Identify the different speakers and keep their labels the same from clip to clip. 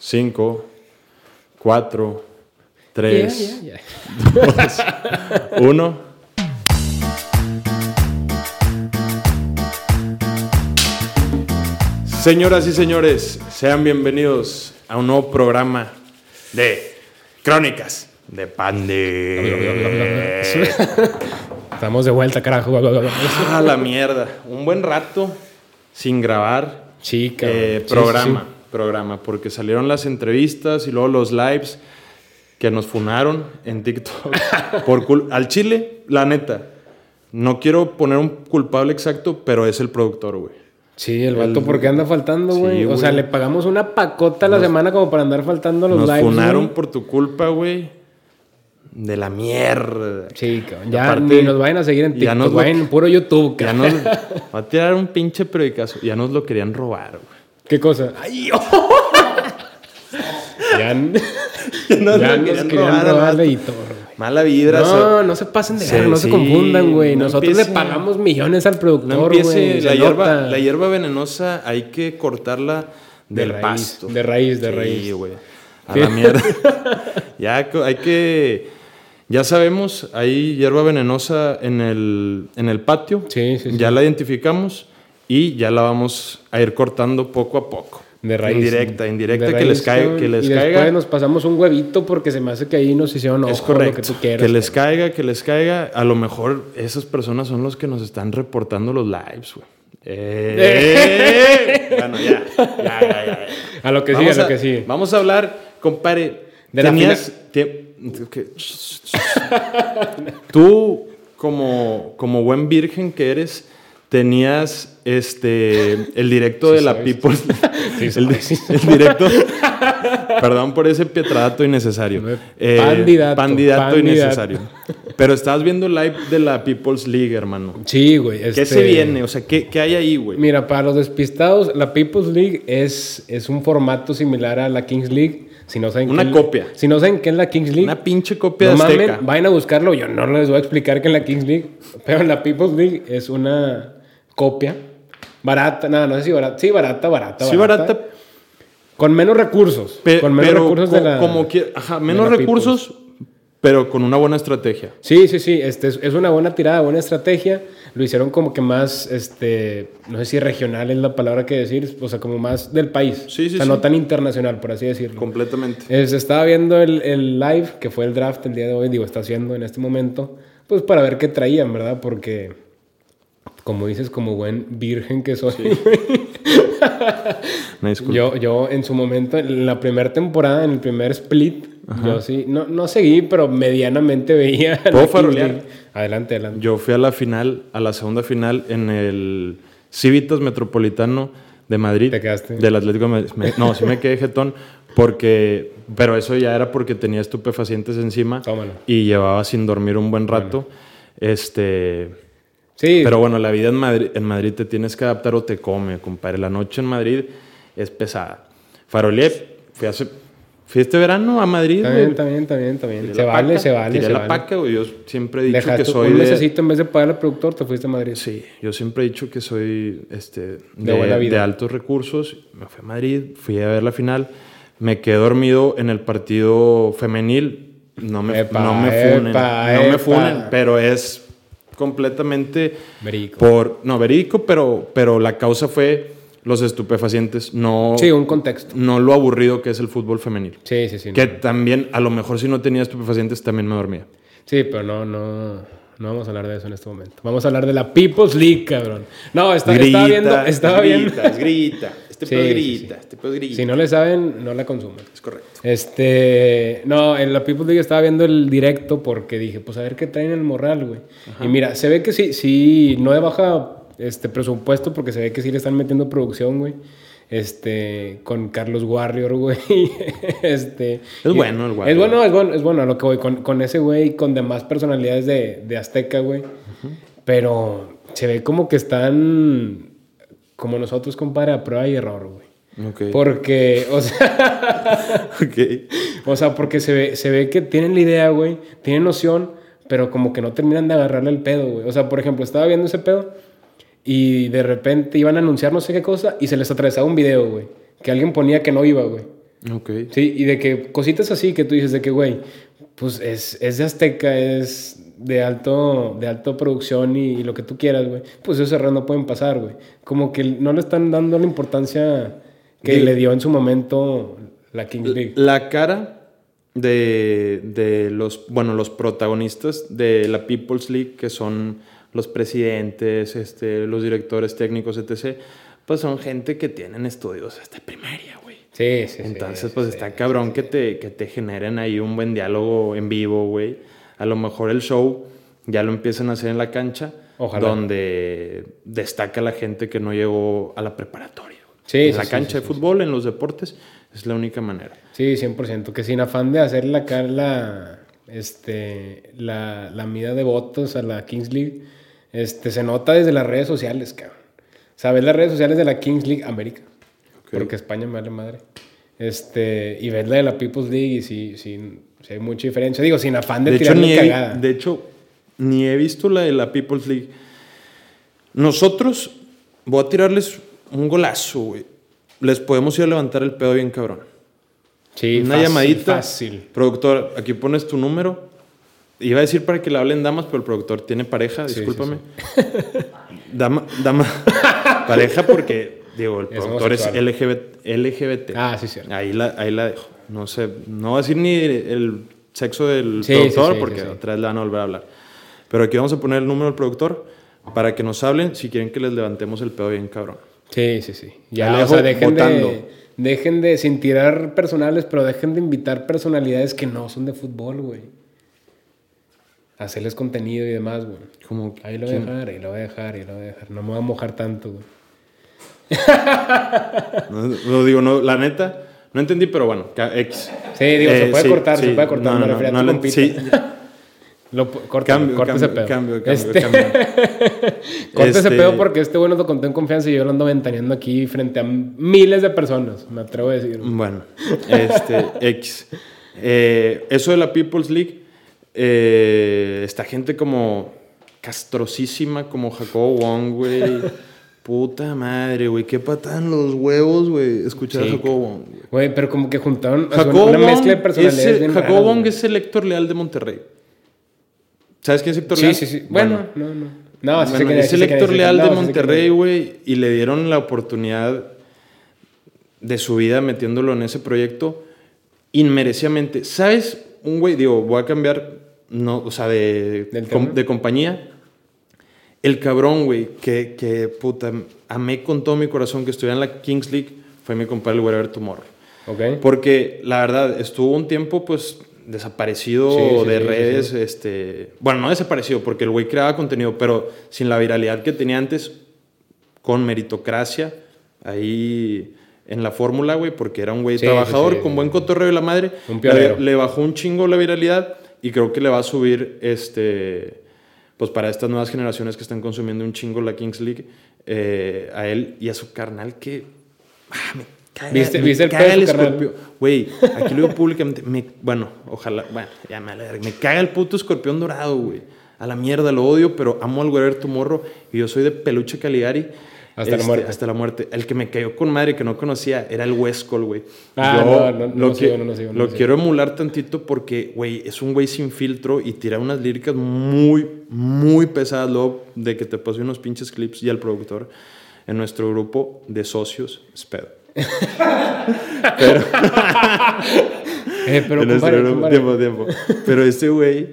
Speaker 1: 5, 4, 3,
Speaker 2: Ya, ya, ya.
Speaker 1: 2, 1. Señoras y señores, sean bienvenidos a un nuevo programa de Crónicas de Pande.
Speaker 2: Estamos de vuelta, carajo.
Speaker 1: Ah, la mierda. Un buen rato sin grabar
Speaker 2: Chica.
Speaker 1: eh, programa, programa, porque salieron las entrevistas y luego los lives que nos funaron en TikTok por cul- al Chile, la neta. No quiero poner un culpable exacto, pero es el productor, güey.
Speaker 2: Sí, el vato,
Speaker 1: El-
Speaker 2: ¿por qué anda faltando,
Speaker 1: Sí,
Speaker 2: güey? o sea, le pagamos una pacota a la semana como para andar faltando a los
Speaker 1: Nos
Speaker 2: lives.
Speaker 1: funaron
Speaker 2: güey.
Speaker 1: por tu culpa, güey. De la mierda.
Speaker 2: Sí, cabrón. Ya
Speaker 1: Aparte,
Speaker 2: ni nos vayan a seguir en
Speaker 1: ya
Speaker 2: TikTok,
Speaker 1: nos lo-
Speaker 2: vayan en puro YouTube,
Speaker 1: Ya
Speaker 2: cabrón.
Speaker 1: nos va a tirar un pinche periodicazo. Ya nos lo querían robar, güey.
Speaker 2: ¿Qué cosa? ¡Ay, oh! Ya,
Speaker 1: nos
Speaker 2: ya
Speaker 1: lo
Speaker 2: nos
Speaker 1: querían
Speaker 2: querían
Speaker 1: robar,
Speaker 2: robar
Speaker 1: vato.
Speaker 2: de editor.
Speaker 1: Mala vibra. so-
Speaker 2: No, no se pasen de
Speaker 1: Sí,
Speaker 2: verga, no se confundan, güey.
Speaker 1: no
Speaker 2: Nosotros le pagamos millones al
Speaker 1: No
Speaker 2: productor, güey.
Speaker 1: la hierba, la hierba venenosa hay que cortarla
Speaker 2: De
Speaker 1: del
Speaker 2: raíz,
Speaker 1: pasto.
Speaker 2: de raíz, de
Speaker 1: Sí,
Speaker 2: raíz.
Speaker 1: güey. A la mierda. ya hay que ya sabemos, hay hierba venenosa en el en el patio.
Speaker 2: Sí, sí, sí.
Speaker 1: Ya la identificamos y ya la vamos a ir cortando poco a poco.
Speaker 2: De raíz.
Speaker 1: Indirecta, indirecta
Speaker 2: De
Speaker 1: que les
Speaker 2: raíz,
Speaker 1: caiga, que les
Speaker 2: y
Speaker 1: caiga.
Speaker 2: después nos pasamos un huevito porque se me hace que ahí nos hicieron ojo,
Speaker 1: Es correcto.
Speaker 2: lo que tú quieras.
Speaker 1: que les caiga, que les caiga. A lo mejor esas personas son los que nos están reportando los lives, güey. Eh. bueno, ya, ya, ya, ya.
Speaker 2: A lo que
Speaker 1: Vamos
Speaker 2: sigue, a lo que sigue.
Speaker 1: Vamos a hablar, compadre.
Speaker 2: De la
Speaker 1: tenías. te- que- tú, como, como buen virgen que eres, tenías este el directo de la
Speaker 2: sabes.
Speaker 1: People.
Speaker 2: Sí
Speaker 1: el, el directo. Perdón por ese pietradato innecesario. Eh,
Speaker 2: Pandidato,
Speaker 1: pandidato innecesario. Pero estabas viendo el live de la People's League, hermano.
Speaker 2: Sí, güey.
Speaker 1: ¿Qué
Speaker 2: este-
Speaker 1: se viene? O sea, ¿qué, qué hay ahí, güey?
Speaker 2: Mira, para los despistados, la People's League es, es un formato similar a la Kings League. Si no saben
Speaker 1: Una
Speaker 2: qué-
Speaker 1: copia.
Speaker 2: Si no saben qué es la Kings League,
Speaker 1: Una pinche copia
Speaker 2: no
Speaker 1: de
Speaker 2: mamen,
Speaker 1: Azteca.
Speaker 2: vayan a buscarlo. Yo no les voy a explicar qué es la Kings League, pero la People's League es una copia barata. No, no sé si barata. Sí, barata, barata.
Speaker 1: Sí, barata,
Speaker 2: Con menos recursos.
Speaker 1: Pe-
Speaker 2: con menos
Speaker 1: pero
Speaker 2: recursos
Speaker 1: co-
Speaker 2: de la.
Speaker 1: como que, ajá, menos recursos, pero con una buena estrategia.
Speaker 2: Sí, sí, sí. Este es, es una buena tirada, buena estrategia. Lo hicieron como que más, este, no sé si regional es la palabra que decir, o sea, como más del país.
Speaker 1: Sí, sí,
Speaker 2: O sea,
Speaker 1: sí.
Speaker 2: no tan internacional, por así decirlo.
Speaker 1: Completamente.
Speaker 2: Se estaba viendo el, el live, que fue el draft el día de hoy, digo, está haciendo en este momento, pues para ver qué traían, ¿verdad? Porque, como dices, como buen virgen que soy,
Speaker 1: Una disculpa.
Speaker 2: yo, yo en su momento, en la primera temporada, en el primer split, yo sí, no, no seguí, pero medianamente veía.
Speaker 1: ¿Puedo farolear?
Speaker 2: Adelante, adelante.
Speaker 1: Yo fui a la final, a la segunda final en el Civitas Metropolitano de Madrid.
Speaker 2: ¿Te quedaste?
Speaker 1: Del Atlético de Madrid. Me- no, sí me quedé jetón porque... Pero eso ya era porque tenía estupefacientes encima
Speaker 2: Tómalo.
Speaker 1: y llevaba sin dormir un buen rato. Este...
Speaker 2: Sí,
Speaker 1: Pero bueno, la vida en Madrid, en Madrid te tienes que adaptar o te come, compadre. La noche en Madrid es pesada. Farolé, fui, hace, fui este verano a Madrid.
Speaker 2: bien, está bien.
Speaker 1: Tiré
Speaker 2: Se vale,
Speaker 1: paca,
Speaker 2: se vale,
Speaker 1: tiré
Speaker 2: se
Speaker 1: la
Speaker 2: vale.
Speaker 1: paca, güey. Yo siempre he dicho
Speaker 2: Dejaste
Speaker 1: que soy
Speaker 2: un
Speaker 1: de...
Speaker 2: mesecito en vez de pagar al productor, te fuiste a Madrid.
Speaker 1: Sí, yo siempre he dicho que soy este,
Speaker 2: De
Speaker 1: de,
Speaker 2: buena vida.
Speaker 1: de altos recursos. Me fui a Madrid, fui a ver la final. Me quedé dormido en el partido femenil. No me,
Speaker 2: Epa,
Speaker 1: no me funen.
Speaker 2: epa,
Speaker 1: no me
Speaker 2: epa.
Speaker 1: funen, pero es completamente
Speaker 2: Verico.
Speaker 1: por... No, verídico, pero, pero la causa fue los estupefacientes, no,
Speaker 2: Sí, un contexto.
Speaker 1: no lo aburrido que es el fútbol femenil.
Speaker 2: Sí, sí, sí.
Speaker 1: Que
Speaker 2: no.
Speaker 1: también, a lo mejor si no tenía estupefacientes, también me dormía.
Speaker 2: Sí, pero no, no, no vamos a hablar de eso en este momento. Vamos a hablar de la People's League, cabrón. No, está- estaba viendo, estaba viendo.
Speaker 1: grita. Este
Speaker 2: Sí,
Speaker 1: pedo es
Speaker 2: sí, sí.
Speaker 1: grita, este pedo es grita.
Speaker 2: Si no le saben, no la consumen.
Speaker 1: Es correcto.
Speaker 2: Este, no, en la People's League estaba viendo el directo porque dije, pues a ver qué traen el morral, güey. Y mira, se ve que sí, sí, no de baja este presupuesto porque se ve que sí le están metiendo producción, güey. Este, con Carlos Warrior, güey. este.
Speaker 1: Es
Speaker 2: y-
Speaker 1: bueno el
Speaker 2: Es
Speaker 1: Warrior.
Speaker 2: bueno, es bueno, es bueno a lo que voy. Con, con ese güey, con demás personalidades de, de Azteca, güey. Pero se ve como que están, como nosotros, compadre, a prueba y error, güey.
Speaker 1: Ok.
Speaker 2: Porque, o sea, o sea, porque se ve, se ve que tienen la idea, güey, tienen noción, pero como que no terminan de agarrarle el pedo, güey. O sea, por ejemplo, estaba viendo ese pedo y de repente iban a anunciar no sé qué cosa y se les atravesaba un video, güey. Que alguien ponía que no iba, güey.
Speaker 1: Ok.
Speaker 2: Sí, y de que cositas así que tú dices de que, güey, pues es, es de Azteca, es de alto, de alto producción y, y lo que tú quieras, güey. Pues esos errores no pueden pasar, güey. Como que no le están dando la importancia que
Speaker 1: Sí.
Speaker 2: le dio en su momento la Kings League.
Speaker 1: La cara de, de los, bueno, los protagonistas de la People's League, que son los presidentes, este, los directores técnicos, etc., pues son gente que tienen estudios hasta primaria, güey.
Speaker 2: Sí, sí, sí.
Speaker 1: Entonces, pues
Speaker 2: sí,
Speaker 1: está
Speaker 2: sí,
Speaker 1: cabrón
Speaker 2: sí.
Speaker 1: que, te, que te generen ahí un buen diálogo en vivo, güey. A lo mejor el show ya lo empiezan a hacer en la cancha,
Speaker 2: Ojalá.
Speaker 1: donde destaca la gente que no llegó a la preparatoria.
Speaker 2: Sí,
Speaker 1: en
Speaker 2: sí,
Speaker 1: la
Speaker 2: sí,
Speaker 1: cancha
Speaker 2: sí,
Speaker 1: de fútbol, en los deportes, es la única manera.
Speaker 2: Sí, 100%. Que sin afán de hacerle acá la, este, la, la mida de votos a la Kings League, este, se nota desde las redes sociales, cabrón. Sabes las redes sociales de la Kings League América, porque España me vale madre. Este, y ves la de la People's League y sí, sí, sí hay mucha diferencia. Digo, sin afán de,
Speaker 1: De hecho, ni he,
Speaker 2: cagada.
Speaker 1: de hecho, ni he visto la de la People's League. Nosotros, voy a tirarles un golazo, güey. Les podemos ir a levantar el pedo bien cabrón.
Speaker 2: sí,
Speaker 1: Una
Speaker 2: fácil,
Speaker 1: llamadita.
Speaker 2: Fácil.
Speaker 1: Productor, aquí pones tu número. Iba a decir para que le hablen damas, pero el productor tiene pareja,
Speaker 2: Sí, sí,
Speaker 1: discúlpame. Dama, dama, pareja porque, digo, el
Speaker 2: Es
Speaker 1: productor es. LGBT. LGBT.
Speaker 2: Ah, sí, cierto.
Speaker 1: Ahí la, ahí la dejo. No sé, no voy a decir ni el sexo del
Speaker 2: Sí,
Speaker 1: productor
Speaker 2: sí, sí,
Speaker 1: porque otra vez le van a volver a hablar. Pero aquí vamos a poner el número del productor para que nos hablen si quieren que les levantemos el pedo bien cabrón.
Speaker 2: Sí, sí, sí. Ya, o sea, dejen
Speaker 1: votando.
Speaker 2: de, dejen de, sin tirar personales, pero dejen de invitar personalidades que no son de fútbol, güey. Hacerles contenido y demás, güey.
Speaker 1: Como,
Speaker 2: Ahí lo voy a dejar, ahí lo voy a dejar, ahí lo voy a dejar. No me voy a mojar tanto, güey.
Speaker 1: No, lo digo, no, la neta, no entendí, pero bueno, X.
Speaker 2: Sí, digo, se
Speaker 1: Eh,
Speaker 2: puede
Speaker 1: sí,
Speaker 2: cortar, se
Speaker 1: sí.
Speaker 2: puede cortar.
Speaker 1: No, no,
Speaker 2: refería a
Speaker 1: no, no,
Speaker 2: compita.
Speaker 1: sí.
Speaker 2: Lo, corta,
Speaker 1: Cambio,
Speaker 2: corta
Speaker 1: cambio,
Speaker 2: ese pedo.
Speaker 1: cambio,
Speaker 2: Este- corta ese
Speaker 1: Este-
Speaker 2: pedo porque este nos lo contó en confianza y yo lo ando ventaneando aquí frente a miles de personas, me atrevo a decir.
Speaker 1: Bueno, este, X. Eh, eso de la People's League, eh, esta gente como castrosísima, como Jacobo Wong, güey. Puta madre, güey, qué patan los huevos, güey, escuchar
Speaker 2: Sí,
Speaker 1: a Jacobo Wong. güey.
Speaker 2: Pero como que juntaron
Speaker 1: Jacobo
Speaker 2: una
Speaker 1: Wong,
Speaker 2: mezcla de personalidades.
Speaker 1: Jacobo Wong es el Héctor Leal de Monterrey. ¿Sabes quién es Héctor
Speaker 2: Sí,
Speaker 1: Leal?
Speaker 2: sí, sí. Bueno, no, no. No, sí
Speaker 1: Bueno, es
Speaker 2: sí
Speaker 1: el Héctor
Speaker 2: sí
Speaker 1: Leal de
Speaker 2: sí
Speaker 1: Monterrey, güey, y le dieron la oportunidad de su vida metiéndolo en ese proyecto inmerecidamente. ¿Sabes? Un güey, digo, voy a cambiar, no, o sea, de, de compañía. El cabrón, güey, que, que puta, amé con todo mi corazón que estuviera en la Kings League, fue mi compadre el Wherever Tomorrow.
Speaker 2: Ok.
Speaker 1: Porque la verdad, estuvo un tiempo, pues, desaparecido
Speaker 2: Sí,
Speaker 1: de
Speaker 2: sí,
Speaker 1: redes.
Speaker 2: sí.
Speaker 1: Este, bueno, no desaparecido, porque el güey creaba contenido, pero sin la viralidad que tenía antes, con meritocracia, ahí en la fórmula, güey, porque era un güey trabajador, con buen cotorreo de la madre.
Speaker 2: Un.
Speaker 1: Le, le bajó un chingo la viralidad y creo que le va a subir, este, pues, para estas nuevas generaciones que están consumiendo un chingo la Kings League, eh, a él y a su carnal que... ah, me caga-
Speaker 2: ¿Viste-
Speaker 1: me
Speaker 2: viste el
Speaker 1: caga escorpión. Güey, aquí lo digo públicamente. Me, bueno, ojalá. Bueno, ya me vale verga. Me caga el puto escorpión dorado, güey. A la mierda, lo odio, pero amo al Guerrero Tomorrow. Y yo soy de peluche Caligari.
Speaker 2: Hasta la muerte.
Speaker 1: Hasta la muerte. El que me cayó con madre que no conocía era el Westcol, güey.
Speaker 2: Ah,
Speaker 1: Yo
Speaker 2: no, no, no
Speaker 1: lo,
Speaker 2: sigo, no lo sigo, no
Speaker 1: lo quiero emular tantito porque, güey, es un güey sin filtro y tira unas líricas muy, muy pesadas. Luego de que te pase unos pinches clips y al productor en nuestro grupo de socios, espero.
Speaker 2: Eh, pero
Speaker 1: En
Speaker 2: compadre,
Speaker 1: nuestro grupo. Tiempo, tiempo. Pero este güey,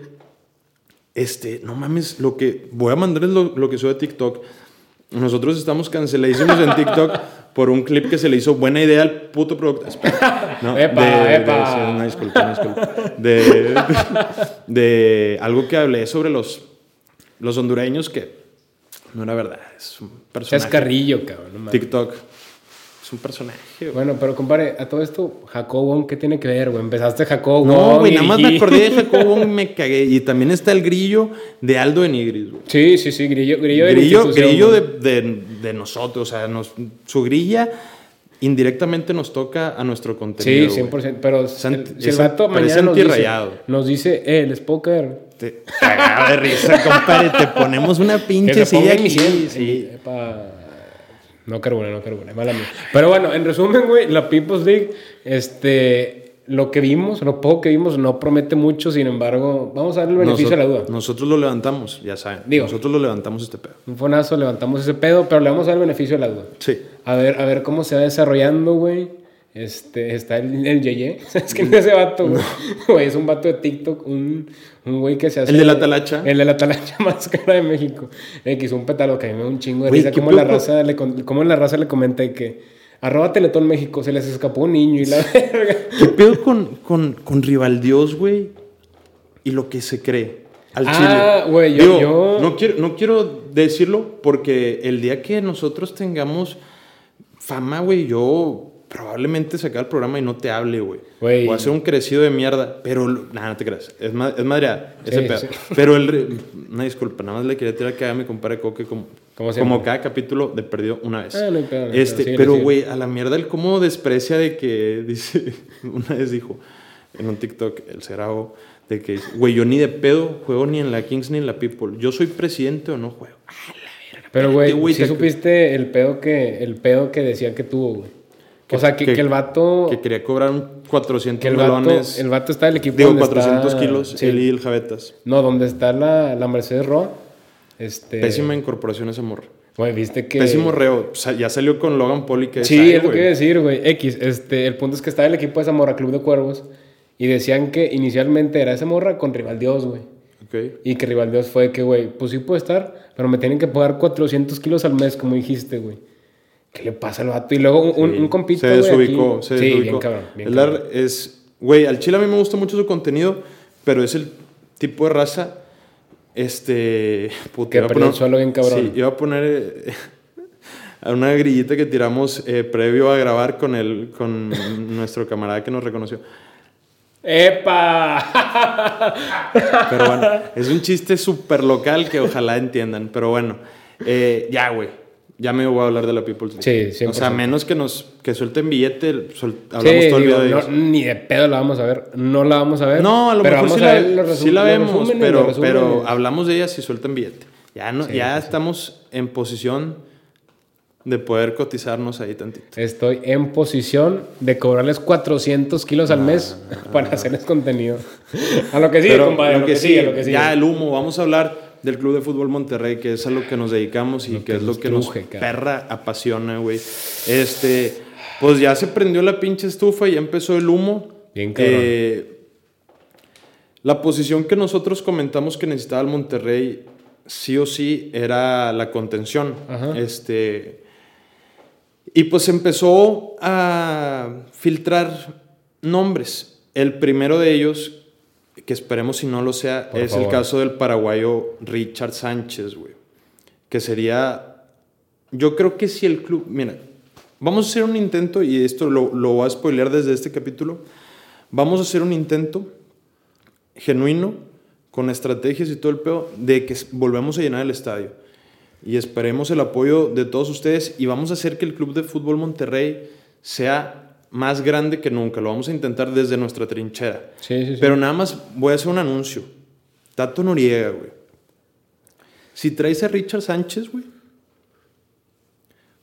Speaker 1: este, no mames, lo que, voy a mandarles lo, lo que sube a TikTok. Nosotros estamos canceladísimos en TikTok por un clip que se le hizo buena idea al puto productor. No,
Speaker 2: Epa,
Speaker 1: de, de-
Speaker 2: epa.
Speaker 1: sí, una disculpa, una disculpa. De, de algo que hablé sobre los, los hondureños que no era verdad, es un personaje.
Speaker 2: Chascarrillo, cabrón. no mames.
Speaker 1: TikTok. Es un personaje, güey.
Speaker 2: Bueno, pero compadre, a todo esto, Jacobo, ¿qué tiene que ver, güey? Empezaste Jacobo.
Speaker 1: No, güey, nada más me acordé de Jacobo y me cagué. Y también está el grillo de Aldo de Nigris, güey.
Speaker 2: Sí, sí, sí, grillo, grillo de
Speaker 1: Grillo,
Speaker 2: institución,
Speaker 1: grillo de,
Speaker 2: güey.
Speaker 1: de- de nosotros, o sea, nos- su grilla indirectamente nos toca a nuestro
Speaker 2: Sí,
Speaker 1: contenido. güey.
Speaker 2: 100%. Pero
Speaker 1: Es
Speaker 2: si el,
Speaker 1: anti-
Speaker 2: si el
Speaker 1: es-
Speaker 2: vato
Speaker 1: parece
Speaker 2: mañana nos dice, nos dice, eh, les puedo caer.
Speaker 1: Te cagaba de risa, compadre. Te ponemos una pinche silla aquí.
Speaker 2: sien-
Speaker 1: sí.
Speaker 2: Epa. No carboné, no carboné, mala mía. Pero bueno, en resumen, güey, la People's League, este, lo que vimos, lo poco que vimos, no promete mucho, sin embargo, vamos a darle el beneficio a la duda.
Speaker 1: Nosotros lo levantamos, ya saben.
Speaker 2: Digo.
Speaker 1: nosotros lo levantamos este pedo.
Speaker 2: Un fonazo, levantamos ese pedo, pero le vamos a dar el beneficio a la duda.
Speaker 1: Sí.
Speaker 2: A ver, a ver cómo se va desarrollando, güey. Este, está el, el Yeye. Es que no ese vato, güey. Es un vato de TikTok, un, un güey que se hace.
Speaker 1: ¿El de la talacha?
Speaker 2: El de la talacha más cara de México. El que hizo un pétalo que a mí me da un chingo de
Speaker 1: Güey,
Speaker 2: risa.
Speaker 1: ¿qué
Speaker 2: Como la, raza le, cómo la raza le comenta que. Arroba Teletón México, se les escapó un niño y la verga.
Speaker 1: ¿Qué pedo con, con, con Rivaldios, güey? Y lo que se cree. Al
Speaker 2: Ah,
Speaker 1: chile.
Speaker 2: güey, yo-
Speaker 1: Digo,
Speaker 2: yo-
Speaker 1: No, quiero, no quiero decirlo porque el día que nosotros tengamos fama, güey, yo probablemente sacar el programa y no te hable, güey. A ser un crecido de mierda, pero... Nada, no te creas. Es, ma- es madreada, ese
Speaker 2: Sí,
Speaker 1: pedo.
Speaker 2: sí.
Speaker 1: Pero el... Una disculpa, nada más le quería tirar que a mi compadre Coque como...
Speaker 2: Como
Speaker 1: cada capítulo de perdido una vez.
Speaker 2: Ah, no
Speaker 1: este, pero, güey, a la mierda el cómo desprecia de que dice, una vez dijo en un TikTok, el Cerao, de que, güey, yo ni de pedo juego ni en la Kings ni en la People. Yo soy presidente o no juego.
Speaker 2: Pero, güey,
Speaker 1: Espérate, güey,
Speaker 2: sí
Speaker 1: te-
Speaker 2: supiste el pedo que, el pedo que decía que tuvo, güey. O sea, que, que el vato.
Speaker 1: Que quería cobrar un 400
Speaker 2: que el vato,
Speaker 1: melones.
Speaker 2: el vato está del equipo.
Speaker 1: digo,
Speaker 2: donde
Speaker 1: 400
Speaker 2: está-
Speaker 1: kilos,
Speaker 2: sí.
Speaker 1: él y el Javetas.
Speaker 2: No, donde está la, la Mercedes Roa. Este.
Speaker 1: Pésima incorporación esa morra.
Speaker 2: Güey, viste que.
Speaker 1: Pésimo reo. O sea, ya salió con Logan y que
Speaker 2: Sí, es lo que iba a decir, güey. X. Este, el punto es que estaba el equipo de Zamora Club de Cuervos. Y decían que inicialmente era esa morra con Rival Dios, güey.
Speaker 1: Ok.
Speaker 2: Y que Rival Dios fue que, güey, pues sí puede estar, pero me tienen que pagar 400 kilos al mes, como dijiste, güey. ¿Qué le pasa al vato? Y luego un, un,
Speaker 1: Sí.
Speaker 2: un compita,
Speaker 1: Se desubicó, se
Speaker 2: Sí,
Speaker 1: desubicó.
Speaker 2: bien cabrón. Bien cabrón.
Speaker 1: es, güey, al chile a mí me gusta mucho su contenido, pero es el tipo de raza, este... puta,
Speaker 2: Que
Speaker 1: iba a
Speaker 2: perdió el suelo bien cabrón.
Speaker 1: Sí, iba a poner eh, a una grillita que tiramos eh, previo a grabar con, el, con nuestro camarada que nos reconoció.
Speaker 2: ¡Epa!
Speaker 1: Pero bueno, es un chiste súper local que ojalá entiendan. Pero bueno, eh, ya, güey. Ya me voy a hablar de la People's League.
Speaker 2: Sí,
Speaker 1: O sea,
Speaker 2: 100%.
Speaker 1: menos que nos que suelten billete, sol- hablamos
Speaker 2: Sí,
Speaker 1: todo el
Speaker 2: digo,
Speaker 1: video de
Speaker 2: no,
Speaker 1: ellos.
Speaker 2: ni de pedo la vamos a ver. No la vamos a ver.
Speaker 1: No, a lo
Speaker 2: pero
Speaker 1: mejor sí la,
Speaker 2: los
Speaker 1: sí la vemos, pero, pero hablamos de ella si sueltan billete. Ya, no,
Speaker 2: Sí,
Speaker 1: ya estamos en posición de poder cotizarnos ahí tantito.
Speaker 2: Estoy en posición de cobrarles 400 kilos al mes para hacerles contenido. A lo que sigue, compadre. A lo que sigue, a lo que sigue.
Speaker 1: ya el humo, vamos a hablar del Club de Fútbol Monterrey, que es a lo que nos dedicamos y
Speaker 2: Lo
Speaker 1: que,
Speaker 2: que
Speaker 1: es lo que nos
Speaker 2: cara.
Speaker 1: perra apasiona, güey. Este, pues ya se prendió la pinche estufa y ya empezó el humo.
Speaker 2: Bien.
Speaker 1: Eh, la posición que nosotros comentamos que necesitaba el Monterrey, sí o sí, era la contención.
Speaker 2: Ajá.
Speaker 1: Este, y pues empezó a filtrar nombres. El primero de ellos, que esperemos si no lo sea,
Speaker 2: Por
Speaker 1: es
Speaker 2: favor.
Speaker 1: el caso del paraguayo Richard Sánchez, güey. Que sería. Yo creo que si el club. Mira, vamos a hacer un intento, y esto lo, lo voy a spoilear desde este capítulo. Vamos a hacer un intento genuino, con estrategias y todo el pedo, de que volvemos a llenar el estadio. Y esperemos el apoyo de todos ustedes y vamos a hacer que el Club de Fútbol Monterrey sea más grande que nunca. Lo vamos a intentar desde nuestra trinchera.
Speaker 2: Sí, sí, sí.
Speaker 1: Pero nada más voy a hacer un anuncio. Tato Noriega, güey. Si traes a Richard Sánchez, güey.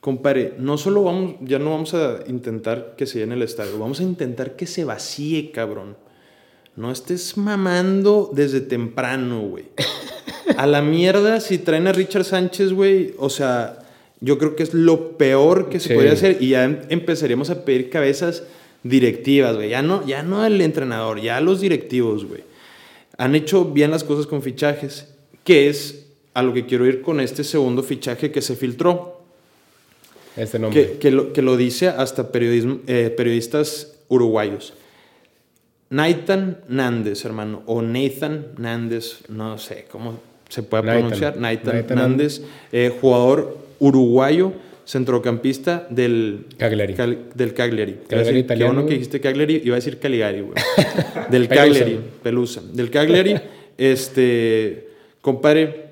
Speaker 1: Compadre, no solo vamos, ya no vamos a intentar que se llene el estadio, vamos a intentar que se vacíe, cabrón. No estés mamando desde temprano, güey. A la mierda, si traen a Richard Sánchez, güey, o sea, yo creo que es lo peor que se
Speaker 2: Sí.
Speaker 1: podría hacer y ya em- empezaríamos a pedir cabezas directivas, güey. Ya no, ya no el entrenador, ya los directivos, güey. Han hecho bien las cosas con fichajes, que es a lo que quiero ir con este segundo fichaje que se filtró,
Speaker 2: Este nombre.
Speaker 1: que, que lo, que lo dice hasta periodismo, eh, periodistas uruguayos. Nathan Nández, hermano, o Nathan Nández, no sé cómo se puede
Speaker 2: Nathan.
Speaker 1: pronunciar. Nathan,
Speaker 2: Nathan
Speaker 1: Nández, eh, jugador uruguayo, centrocampista del
Speaker 2: Cagliari.
Speaker 1: Cal- del Cagliari.
Speaker 2: Cagliari
Speaker 1: decir-
Speaker 2: italiano,
Speaker 1: Qué bueno que dijiste Cagliari, iba a decir Caligari, güey. del. Cagliari, Pelusa. Del Cagliari, este, compadre,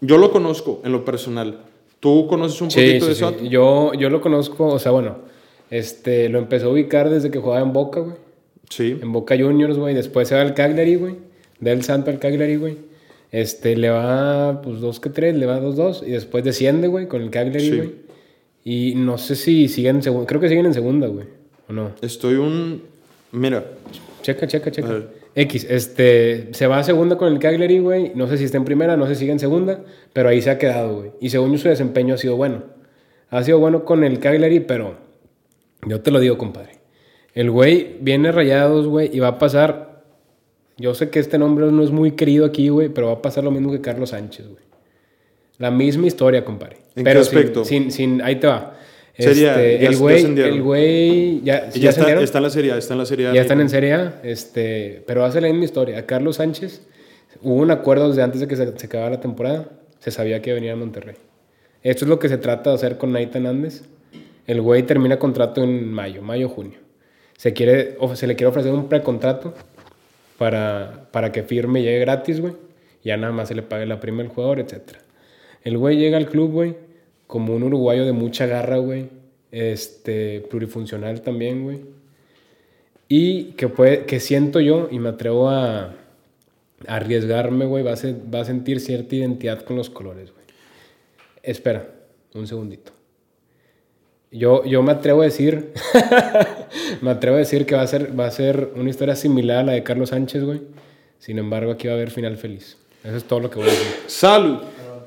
Speaker 1: yo lo conozco en lo personal. ¿Tú conoces un
Speaker 2: Sí,
Speaker 1: poquito
Speaker 2: sí,
Speaker 1: de
Speaker 2: sí.
Speaker 1: eso?
Speaker 2: Yo, yo lo conozco, o sea, bueno, este, lo empezó a ubicar desde que jugaba en Boca, güey.
Speaker 1: Sí.
Speaker 2: En Boca Juniors, güey. Después se va al Cagliari, güey. Del Santo al Cagliari, güey. Este, le va, pues, dos que tres, le va dos, dos. Y después desciende, güey, con el Cagliari,
Speaker 1: Sí.
Speaker 2: güey. Y no sé si siguen en segunda. Creo que siguen en segunda, güey. ¿O no?
Speaker 1: Estoy un. Mira.
Speaker 2: Checa, checa, checa. X, este, se va a segunda con el Cagliari, güey. No sé si está en primera, no sé si sigue en segunda, pero ahí se ha quedado, güey. Y según yo, su desempeño ha sido bueno. Ha sido bueno con el Cagliari, pero yo te lo digo, compadre. El güey viene rayados, güey, y va a pasar. Yo sé que este nombre no es muy querido aquí, güey, pero va a pasar lo mismo que Carlos Sánchez, güey. La misma historia, compadre.
Speaker 1: ¿En
Speaker 2: pero
Speaker 1: qué
Speaker 2: sin-
Speaker 1: aspecto?
Speaker 2: Sin, sin, ahí te va.
Speaker 1: Sería,
Speaker 2: Este,
Speaker 1: ya-
Speaker 2: el güey, el güey, ya, ¿ya
Speaker 1: ya está, está en la serie está en la serie.
Speaker 2: Ya están en Serie este, pero hace la misma historia. A Carlos Sánchez hubo un acuerdo desde antes de que se, se acabara la temporada. Se sabía que venía a Monterrey. Esto es lo que se trata de hacer con Nathan Andes. El güey termina contrato en mayo, mayo, junio. Se, quiere, of- se le quiere ofrecer un precontrato para, para que firme y llegue gratis, güey. Ya nada más se le pague la prima al jugador, etc. El güey llega al club, güey, como un uruguayo de mucha garra, güey. Este, plurifuncional también, güey. Y que, puede, que siento yo, y me atrevo a, arriesgarme, güey, va, a va a sentir cierta identidad con los colores, güey. Espera, un segundito. Yo, yo me atrevo a decir, me atrevo a decir que va a, ser, va a ser una historia similar a la de Carlos Sánchez, güey. Sin embargo, aquí va a haber final feliz. Eso es todo lo que voy a decir.
Speaker 1: ¡Salud!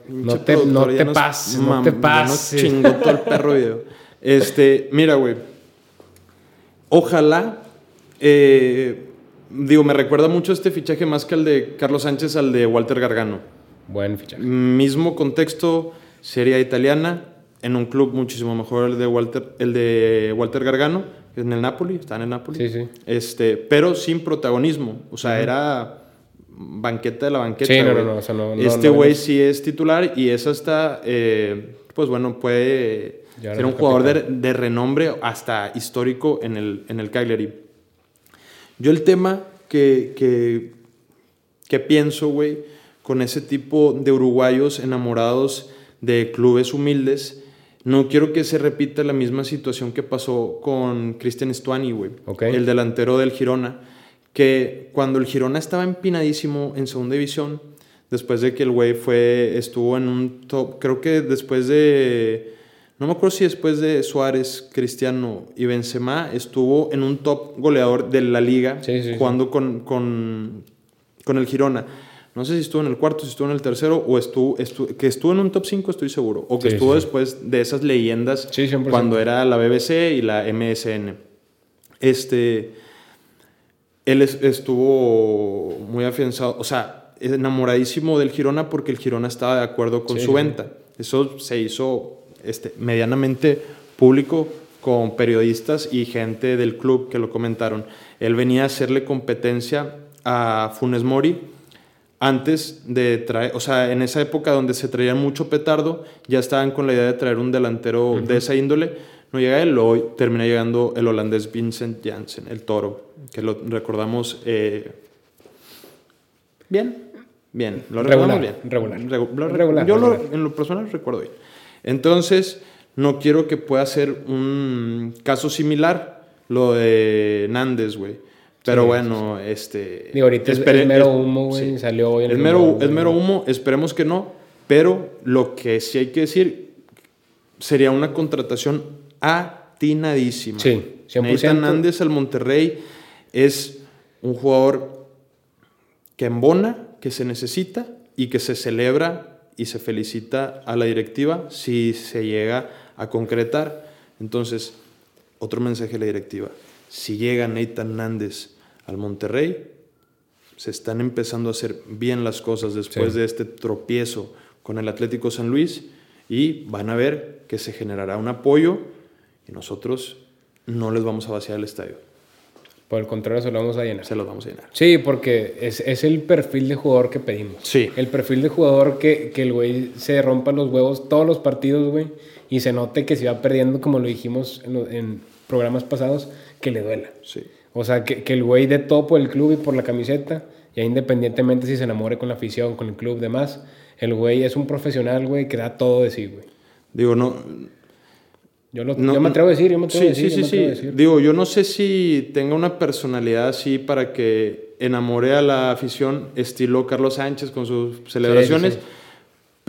Speaker 2: No te- no te pases, no te pases.
Speaker 1: chingó todo el perro video. Este, mira, güey. Ojalá. eh, digo, me recuerda mucho este fichaje más que al de Carlos Sánchez, al de Walter Gargano.
Speaker 2: Buen fichaje.
Speaker 1: Mismo contexto, serie italiana, en un club muchísimo mejor el de Walter, el de Walter Gargano, que es en el Napoli, está en el Napoli.
Speaker 2: Sí, sí.
Speaker 1: Este, pero sin protagonismo. O sea, era banqueta de la banqueta.
Speaker 2: Sí, no, no, no, o sea,
Speaker 1: este güey sí es titular y eso está, eh, pues bueno, puede
Speaker 2: Ya
Speaker 1: ser un
Speaker 2: es
Speaker 1: jugador de, de renombre hasta histórico en el, en el Cagliari. Yo el tema que, que, que pienso, güey, con ese tipo de uruguayos enamorados de clubes humildes, no quiero que se repita la misma situación que pasó con Cristian Stuani, güey,
Speaker 2: Ok.
Speaker 1: el delantero del Girona, que cuando el Girona estaba empinadísimo en segunda división, después de que el güey fue, estuvo en un top, creo que después de, no me acuerdo si después de Suárez, Cristiano y Benzema, estuvo en un top goleador de la liga,
Speaker 2: Sí, sí, sí.
Speaker 1: jugando con, con, con el Girona. No sé si estuvo en el cuarto, si estuvo en el tercero, o estuvo, estu- que estuvo en un top 5, estoy seguro. O que
Speaker 2: Sí,
Speaker 1: estuvo
Speaker 2: sí.
Speaker 1: después de esas leyendas
Speaker 2: Sí, 100%.
Speaker 1: cuando era la BBC y la MSN. Este, él es- estuvo muy afianzado, o sea, enamoradísimo del Girona porque el Girona estaba de acuerdo con su venta. Eso se hizo este, medianamente público con periodistas y gente del club que lo comentaron. Él venía a hacerle competencia a Funes Mori antes de traer, o sea, en esa época donde se traían mucho petardo, ya estaban con la idea de traer un delantero de esa índole. No llega él, luego termina llegando el holandés Vincent Janssen, el toro, que lo recordamos eh, bien, bien, lo
Speaker 2: Regular,
Speaker 1: recordamos bien.
Speaker 2: regular.
Speaker 1: Regu- lo
Speaker 2: Regular,
Speaker 1: Yo lo- en lo personal recuerdo bien. Entonces, no quiero que pueda ser un caso similar lo de Nández, güey. Pero
Speaker 2: Sí,
Speaker 1: bueno, este...
Speaker 2: Digo, ahorita es-
Speaker 1: espere-
Speaker 2: es mero humo, güey, salió hoy en
Speaker 1: Es
Speaker 2: el
Speaker 1: mero, es mero humo, esperemos que no. Pero lo que sí hay que decir sería una contratación atinadísima.
Speaker 2: Sí, 100%.
Speaker 1: Nathan Nández al Monterrey es un jugador que embona, que se necesita y que se celebra y se felicita a la directiva si se llega a concretar. Entonces, otro mensaje a la directiva. Si llega Nathan Nández al Monterrey, se están empezando a hacer bien las cosas después
Speaker 2: Sí.
Speaker 1: de este tropiezo con el Atlético San Luis y van a ver que se generará un apoyo y nosotros no les vamos a vaciar el estadio,
Speaker 2: Por el contrario, se lo vamos a llenar.
Speaker 1: se los vamos a llenar.
Speaker 2: Sí, porque es, es el perfil de jugador que pedimos.
Speaker 1: Sí.
Speaker 2: El perfil de jugador que, que el güey se rompa los huevos todos los partidos, güey, y se note que se va perdiendo, como lo dijimos en, lo- en programas pasados, que le duela.
Speaker 1: Sí.
Speaker 2: O sea, que, que el güey de todo por el club y por la camiseta, ya independientemente si se enamore con la afición, con el club, demás, el güey es un profesional, güey, que da todo de sí, güey.
Speaker 1: Digo, no,
Speaker 2: Yo, lo,
Speaker 1: No,
Speaker 2: yo me atrevo a decir, yo me atrevo
Speaker 1: sí,
Speaker 2: a decir.
Speaker 1: sí, sí, sí.
Speaker 2: decir.
Speaker 1: Digo, yo no sé si tenga una personalidad así para que enamore a la afición estilo Carlos Sánchez con sus celebraciones,
Speaker 2: sí.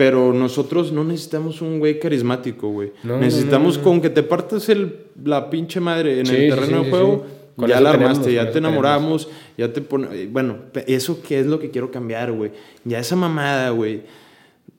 Speaker 1: Pero nosotros no necesitamos un güey carismático, güey.
Speaker 2: No,
Speaker 1: necesitamos
Speaker 2: no, no.
Speaker 1: con que te partas el, la pinche madre en
Speaker 2: Sí,
Speaker 1: el terreno
Speaker 2: sí,
Speaker 1: de juego.
Speaker 2: sí.
Speaker 1: Ya la armaste, ya te enamoramos, ya te pone... Bueno, pe- eso que es lo que quiero cambiar, güey. Ya esa mamada, güey,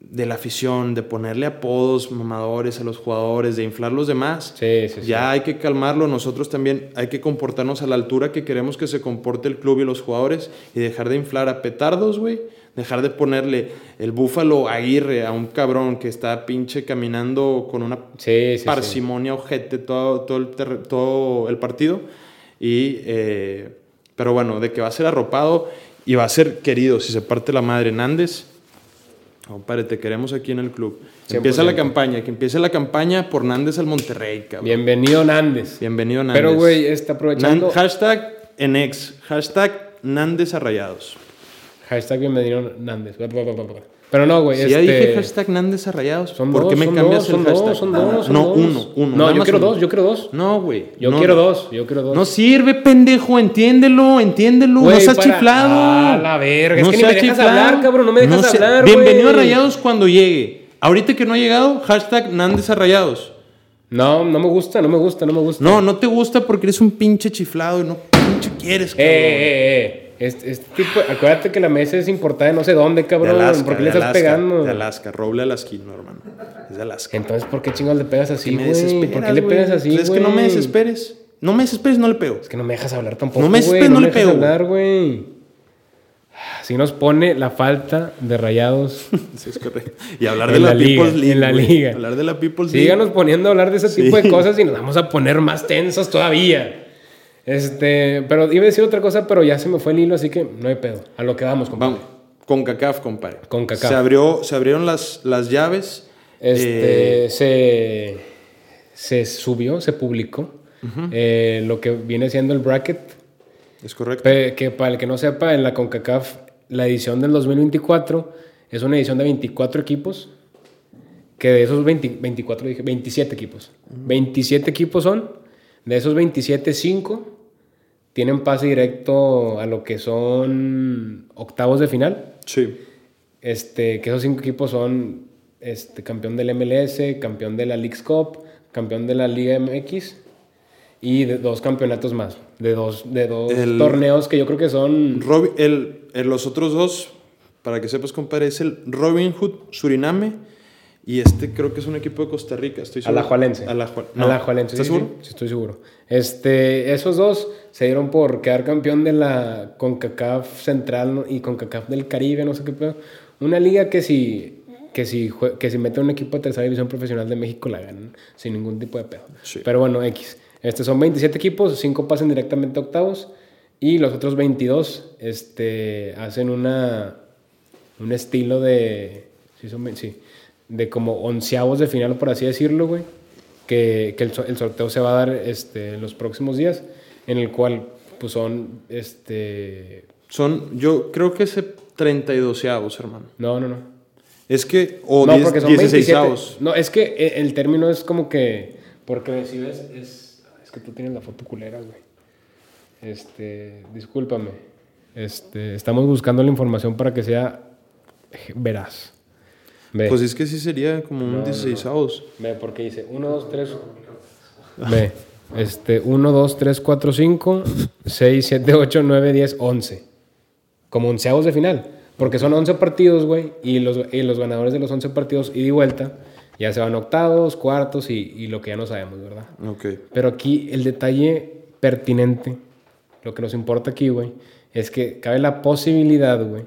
Speaker 1: de la afición, de ponerle apodos mamadores a los jugadores, de inflar los demás.
Speaker 2: Sí, sí, sí.
Speaker 1: Ya hay que calmarlo, nosotros también hay que comportarnos a la altura que queremos que se comporte el club y los jugadores y dejar de inflar a petardos, güey. Dejar de ponerle el búfalo Aguirre a un cabrón que está pinche caminando con una
Speaker 2: Sí, sí, sí.
Speaker 1: parsimonia ojete todo, todo, el, todo el partido. Y, eh, pero bueno, de que va a ser arropado y va a ser querido si se parte la madre Nández. Compadre, te queremos aquí en el club. Empieza la
Speaker 2: 100%.
Speaker 1: campaña, que empiece la campaña por Nández al Monterrey, cabrón.
Speaker 2: Bienvenido Nández.
Speaker 1: Bienvenido Nández.
Speaker 2: Pero, güey, está aprovechando.
Speaker 1: Nan- hashtag en ex, hashtag Nández a Rayados.
Speaker 2: Hashtag bienvenido Nández. Pero no, güey.
Speaker 1: Si ya
Speaker 2: este...
Speaker 1: dije hashtag Nández a Rayados,
Speaker 2: Son
Speaker 1: ¿por
Speaker 2: dos,
Speaker 1: qué me
Speaker 2: son
Speaker 1: cambias
Speaker 2: dos,
Speaker 1: el
Speaker 2: son
Speaker 1: hashtag?
Speaker 2: dos, son dos, son
Speaker 1: no,
Speaker 2: dos.
Speaker 1: uno, uno.
Speaker 2: No, yo quiero
Speaker 1: uno.
Speaker 2: dos, yo quiero dos.
Speaker 1: No, güey.
Speaker 2: Yo
Speaker 1: no.
Speaker 2: quiero dos, yo quiero dos.
Speaker 1: No sirve, pendejo, entiéndelo, entiéndelo.
Speaker 2: Güey,
Speaker 1: no seas
Speaker 2: para-
Speaker 1: chiflado.
Speaker 2: Ah, la verga, es que ni me dejas hablar, cabrón, no me dejas hablar,
Speaker 1: Bienvenido
Speaker 2: güey.
Speaker 1: a Rayados cuando llegue. Ahorita que no ha llegado, hashtag Nández a Rayados.
Speaker 2: No, no me gusta, no me gusta, no me gusta.
Speaker 1: No, no te gusta porque eres un pinche chiflado y no pinche quieres,
Speaker 2: Eh,
Speaker 1: cabrón.
Speaker 2: eh, eh. Este, este tipo, acuérdate que la mesa es importada de no sé dónde,
Speaker 1: De
Speaker 2: cabrón.
Speaker 1: Alaska,
Speaker 2: ¿Por qué le estás
Speaker 1: Alaska,
Speaker 2: pegando?
Speaker 1: De Alaska, roble alasquino, hermano. Es de Alaska.
Speaker 2: Entonces, ¿por qué chingados le pegas así, güey? ¿Por qué le pegas así,
Speaker 1: Pues Es que no me desesperes. No me desesperes, no le pego.
Speaker 2: Es que no me dejas hablar tampoco,
Speaker 1: No me desesperes, no le
Speaker 2: dejas
Speaker 1: pego,
Speaker 2: hablar, güey. Así nos pone la falta de rayados.
Speaker 1: Sí, es correcto. Y hablar de la,
Speaker 2: la liga,
Speaker 1: People's League.
Speaker 2: en la
Speaker 1: güey.
Speaker 2: liga.
Speaker 1: Hablar de la People's League.
Speaker 2: Síganos poniendo a hablar de ese
Speaker 1: Sí.
Speaker 2: tipo de cosas y nos vamos a poner más tensos todavía. Este, pero iba a decir otra cosa, pero ya se me fue el hilo, así que no hay pedo. A lo que vamos, compadre.
Speaker 1: Vamos. Con CACAF, compadre.
Speaker 2: CONCACAF.
Speaker 1: Se, abrió, se abrieron las, las llaves.
Speaker 2: Este,
Speaker 1: Eh,
Speaker 2: se, se subió, se publicó eh, lo que viene siendo el bracket.
Speaker 1: es correcto.
Speaker 2: Que para el que no sepa, en la CONCACAF, la edición del 2024 es una edición de 24 equipos. Que de esos 20 24, dije, 27 equipos. 27 equipos son. De esos 27, 5 tienen pase directo a lo que son octavos de final.
Speaker 1: Sí.
Speaker 2: Este, que esos cinco equipos son este, campeón del MLS, campeón de la Leagues Cup, campeón de la Liga MX y de dos campeonatos más. De dos, de dos
Speaker 1: El-
Speaker 2: torneos que yo creo que son.
Speaker 1: Robi- el, el- los otros dos, para que sepas, compadre, es el Robin Hood Suriname y este creo que es un equipo de Costa Rica. Estoy seguro.
Speaker 2: Alajuelense.
Speaker 1: Alajua- no.
Speaker 2: Alajuelense,
Speaker 1: ¿Estás
Speaker 2: sí,
Speaker 1: seguro?
Speaker 2: Sí, sí, estoy seguro. Este, esos dos se dieron por quedar campeón de la CONCACAF Central y CONCACAF del Caribe, no sé qué pedo. Una liga que si, que si, que si mete un equipo de tercera división profesional de México la ganan sin ningún tipo de pedo.
Speaker 1: Sí.
Speaker 2: Pero bueno, X. Este, son 27 equipos, 5 pasan directamente a octavos y los otros 22 este, hacen una, un estilo de... Sí, son, sí, de como onceavos de final, por así decirlo, güey. Que, que el, el sorteo se va a dar este, en los próximos días, en el cual pues son, este...
Speaker 1: Son, yo creo que es 32 avos, hermano.
Speaker 2: No, no, no.
Speaker 1: Es que, o
Speaker 2: no,
Speaker 1: 10
Speaker 2: porque son
Speaker 1: 16
Speaker 2: 27.
Speaker 1: avos.
Speaker 2: No, es que eh, el término es como que... Porque ves, es... Es que tú tienes la foto culera, güey. Este, discúlpame. Este, estamos buscando la información para que sea veraz. Ve.
Speaker 1: Pues es que sí sería como un
Speaker 2: No, no,
Speaker 1: 16
Speaker 2: no.
Speaker 1: avos.
Speaker 2: Ve, porque dice 1, 2, 3. Ve, este, 1, 2, 3, 4, 5, 6, 7, 8, 9, 10, 11. Como onceavos de final. Porque son 11 partidos, güey. Y los, y los ganadores de los 11 partidos, ida y vuelta, ya se van octavos, cuartos y, y lo que ya no sabemos, ¿verdad?
Speaker 1: Ok.
Speaker 2: Pero aquí el detalle pertinente, lo que nos importa aquí, güey, es que cabe la posibilidad, güey,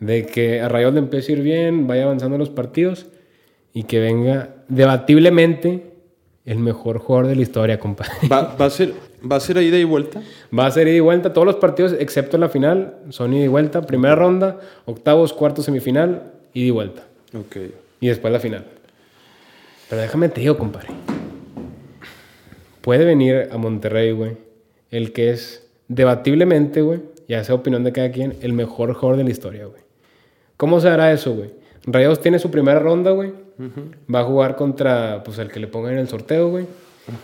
Speaker 2: de que a Rayados le empiece a ir bien, vaya avanzando los partidos y que venga debatiblemente el mejor jugador de la historia, compadre.
Speaker 1: ¿Va, va a ser, ¿Va a ser ida y vuelta?
Speaker 2: Va a ser ida y vuelta. Todos los partidos, excepto la final, son ida y vuelta. Primera ronda, octavos, cuartos, semifinal, ida y vuelta.
Speaker 1: Ok.
Speaker 2: Y después la final. Pero déjame te digo, compadre. Puede venir a Monterrey, güey. El que es debatiblemente, güey, ya sea opinión de cada quien, el mejor jugador de la historia, güey. ¿Cómo se hará eso, güey? Rayados tiene su primera ronda, güey. Va a jugar contra, pues, el que le pongan en el sorteo, güey.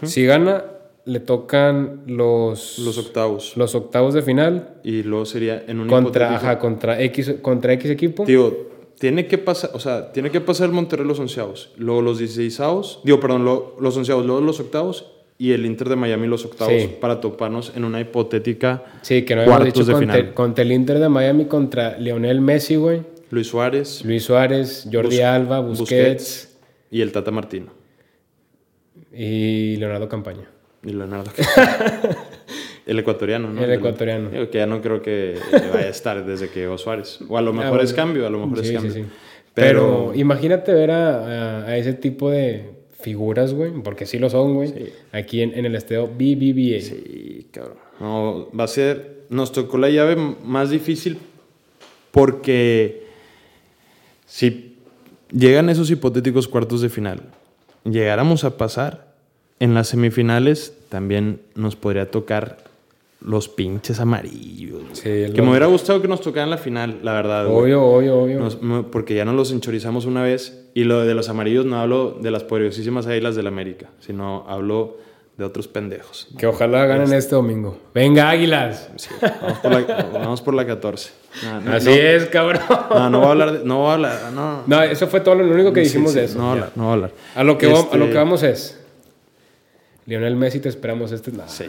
Speaker 2: Si gana, le tocan los,
Speaker 1: Los octavos.
Speaker 2: los octavos de final
Speaker 1: Y luego sería en un
Speaker 2: contra, ajá, contra, X, contra X equipo.
Speaker 1: Tío, tiene que pasar, o sea, tiene que pasar el Monterrey los onceavos, luego los 16avos, digo, perdón, lo- los onceavos, luego los octavos y el Inter de Miami los octavos
Speaker 2: Sí.
Speaker 1: para toparnos en una hipotética
Speaker 2: Sí, que no habíamos dicho
Speaker 1: de
Speaker 2: contra,
Speaker 1: final.
Speaker 2: contra el Inter de Miami, contra Lionel Messi, güey.
Speaker 1: Luis Suárez,
Speaker 2: Luis Suárez, Jordi
Speaker 1: Bus-
Speaker 2: Alba, Busquets,
Speaker 1: y el Tata Martino
Speaker 2: y Leonardo Campaña.
Speaker 1: y Leonardo. el ecuatoriano, ¿no?
Speaker 2: El ecuatoriano.
Speaker 1: Digo, que ya no creo que vaya a estar desde que llegó Suárez. O a lo mejor
Speaker 2: bueno.
Speaker 1: es cambio, a lo mejor es
Speaker 2: Sí, sí,
Speaker 1: cambio.
Speaker 2: sí.
Speaker 1: Pero,
Speaker 2: Pero, imagínate ver a, a- a ese tipo de figuras, güey, porque sí lo son, güey,
Speaker 1: Sí.
Speaker 2: aquí en, en el estadio BBVA.
Speaker 1: Sí, cabrón. No, va a ser. Nos tocó la llave más difícil porque si llegan esos hipotéticos cuartos de final, llegáramos a pasar, en las semifinales también nos podría tocar los pinches amarillos.
Speaker 2: Sí,
Speaker 1: que me hubiera gustado que nos tocaran la final, la verdad. güey.
Speaker 2: Obvio, obvio, obvio.
Speaker 1: Nos- no, porque ya nos los enchorizamos una vez. Y lo de los amarillos no hablo de las poderosísimas águilas del América, sino hablo de otros pendejos.
Speaker 2: Que ojalá ganen este domingo. ¡Venga, Águilas!
Speaker 1: Sí, vamos por la, vamos por la 14. No, no,
Speaker 2: Así
Speaker 1: no,
Speaker 2: es, cabrón.
Speaker 1: No, no voy a hablar de, no voy a hablar, no.
Speaker 2: No, eso fue todo lo único que dijimos
Speaker 1: sí,
Speaker 2: de eso.
Speaker 1: No, voy a
Speaker 2: Ya.
Speaker 1: hablar, no voy a hablar.
Speaker 2: A lo que, va- a
Speaker 1: Este,
Speaker 2: lo que vamos es. Lionel Messi, te esperamos este. No.
Speaker 1: Sí.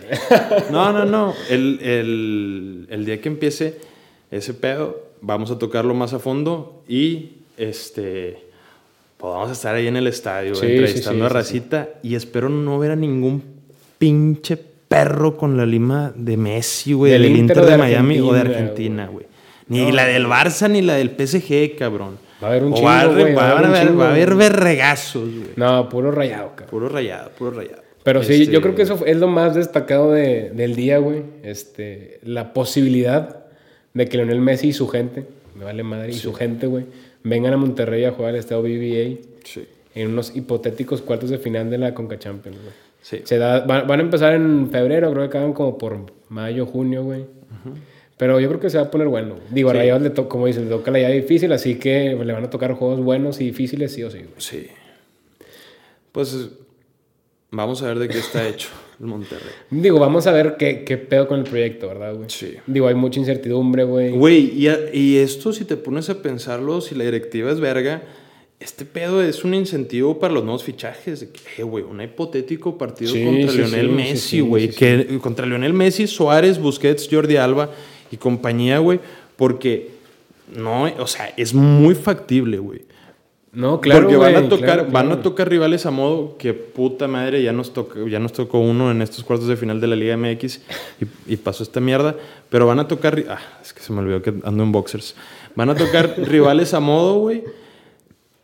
Speaker 1: No, no, no. El, el, el día que empiece ese pedo, vamos a tocarlo más a fondo y este podamos estar ahí en el estadio
Speaker 2: Sí,
Speaker 1: entrevistando
Speaker 2: sí, sí,
Speaker 1: a Racita y espero no ver a ningún pinche perro con la lima de Messi, güey,
Speaker 2: Del
Speaker 1: del,
Speaker 2: Inter
Speaker 1: de,
Speaker 2: de
Speaker 1: Miami o de
Speaker 2: Argentina,
Speaker 1: güey. Ni la del Barça ni la del PSG, cabrón.
Speaker 2: Va a haber un chingo,
Speaker 1: va, a haber-
Speaker 2: güey,
Speaker 1: va a haber,
Speaker 2: chingo,
Speaker 1: va a haber
Speaker 2: güey. No, puro rayado, cabrón.
Speaker 1: Puro rayado, puro rayado.
Speaker 2: Pero sí,
Speaker 1: Este,
Speaker 2: yo creo que eso es lo más destacado de- del día, güey. Este, la posibilidad de que Lionel Messi y su gente, me vale madre, y su gente, güey, vengan a Monterrey a jugar al estado BBA
Speaker 1: Sí,
Speaker 2: en unos hipotéticos cuartos de final de la Conca Champions, güey.
Speaker 1: Sí.
Speaker 2: Se da, van, van a empezar en febrero, creo que acaban como por mayo, junio, güey. Pero yo creo que se va a poner bueno. Digo, a
Speaker 1: Sí.
Speaker 2: Rayados, le to- como dicen, le toca la llave difícil, así que le van a tocar juegos buenos y difíciles sí o sí, güey.
Speaker 1: Sí. Pues vamos a ver de qué está hecho el Monterrey.
Speaker 2: Digo, vamos a ver qué, qué pedo con el proyecto, ¿verdad, güey?
Speaker 1: Sí.
Speaker 2: Digo, hay mucha incertidumbre, güey.
Speaker 1: Güey, y, a- y esto si te pones a pensarlo, si la directiva es verga, este pedo es un incentivo para los nuevos fichajes. Eh, güey, un hipotético partido
Speaker 2: Sí,
Speaker 1: contra
Speaker 2: sí,
Speaker 1: Lionel
Speaker 2: sí,
Speaker 1: Messi, güey. que Contra Lionel Messi, Suárez, Busquets, Jordi Alba y compañía, güey. Porque no, o sea, es muy factible, güey.
Speaker 2: No, claro,
Speaker 1: Porque van a
Speaker 2: güey,
Speaker 1: tocar,
Speaker 2: claro,
Speaker 1: van a tocar rivales a modo que puta madre, ya nos tocó, ya nos tocó uno en estos cuartos de final de la Liga MX y, y pasó esta mierda. Pero van a tocar, ah, es que se me olvidó que ando en boxers. Van a tocar rivales a modo, güey.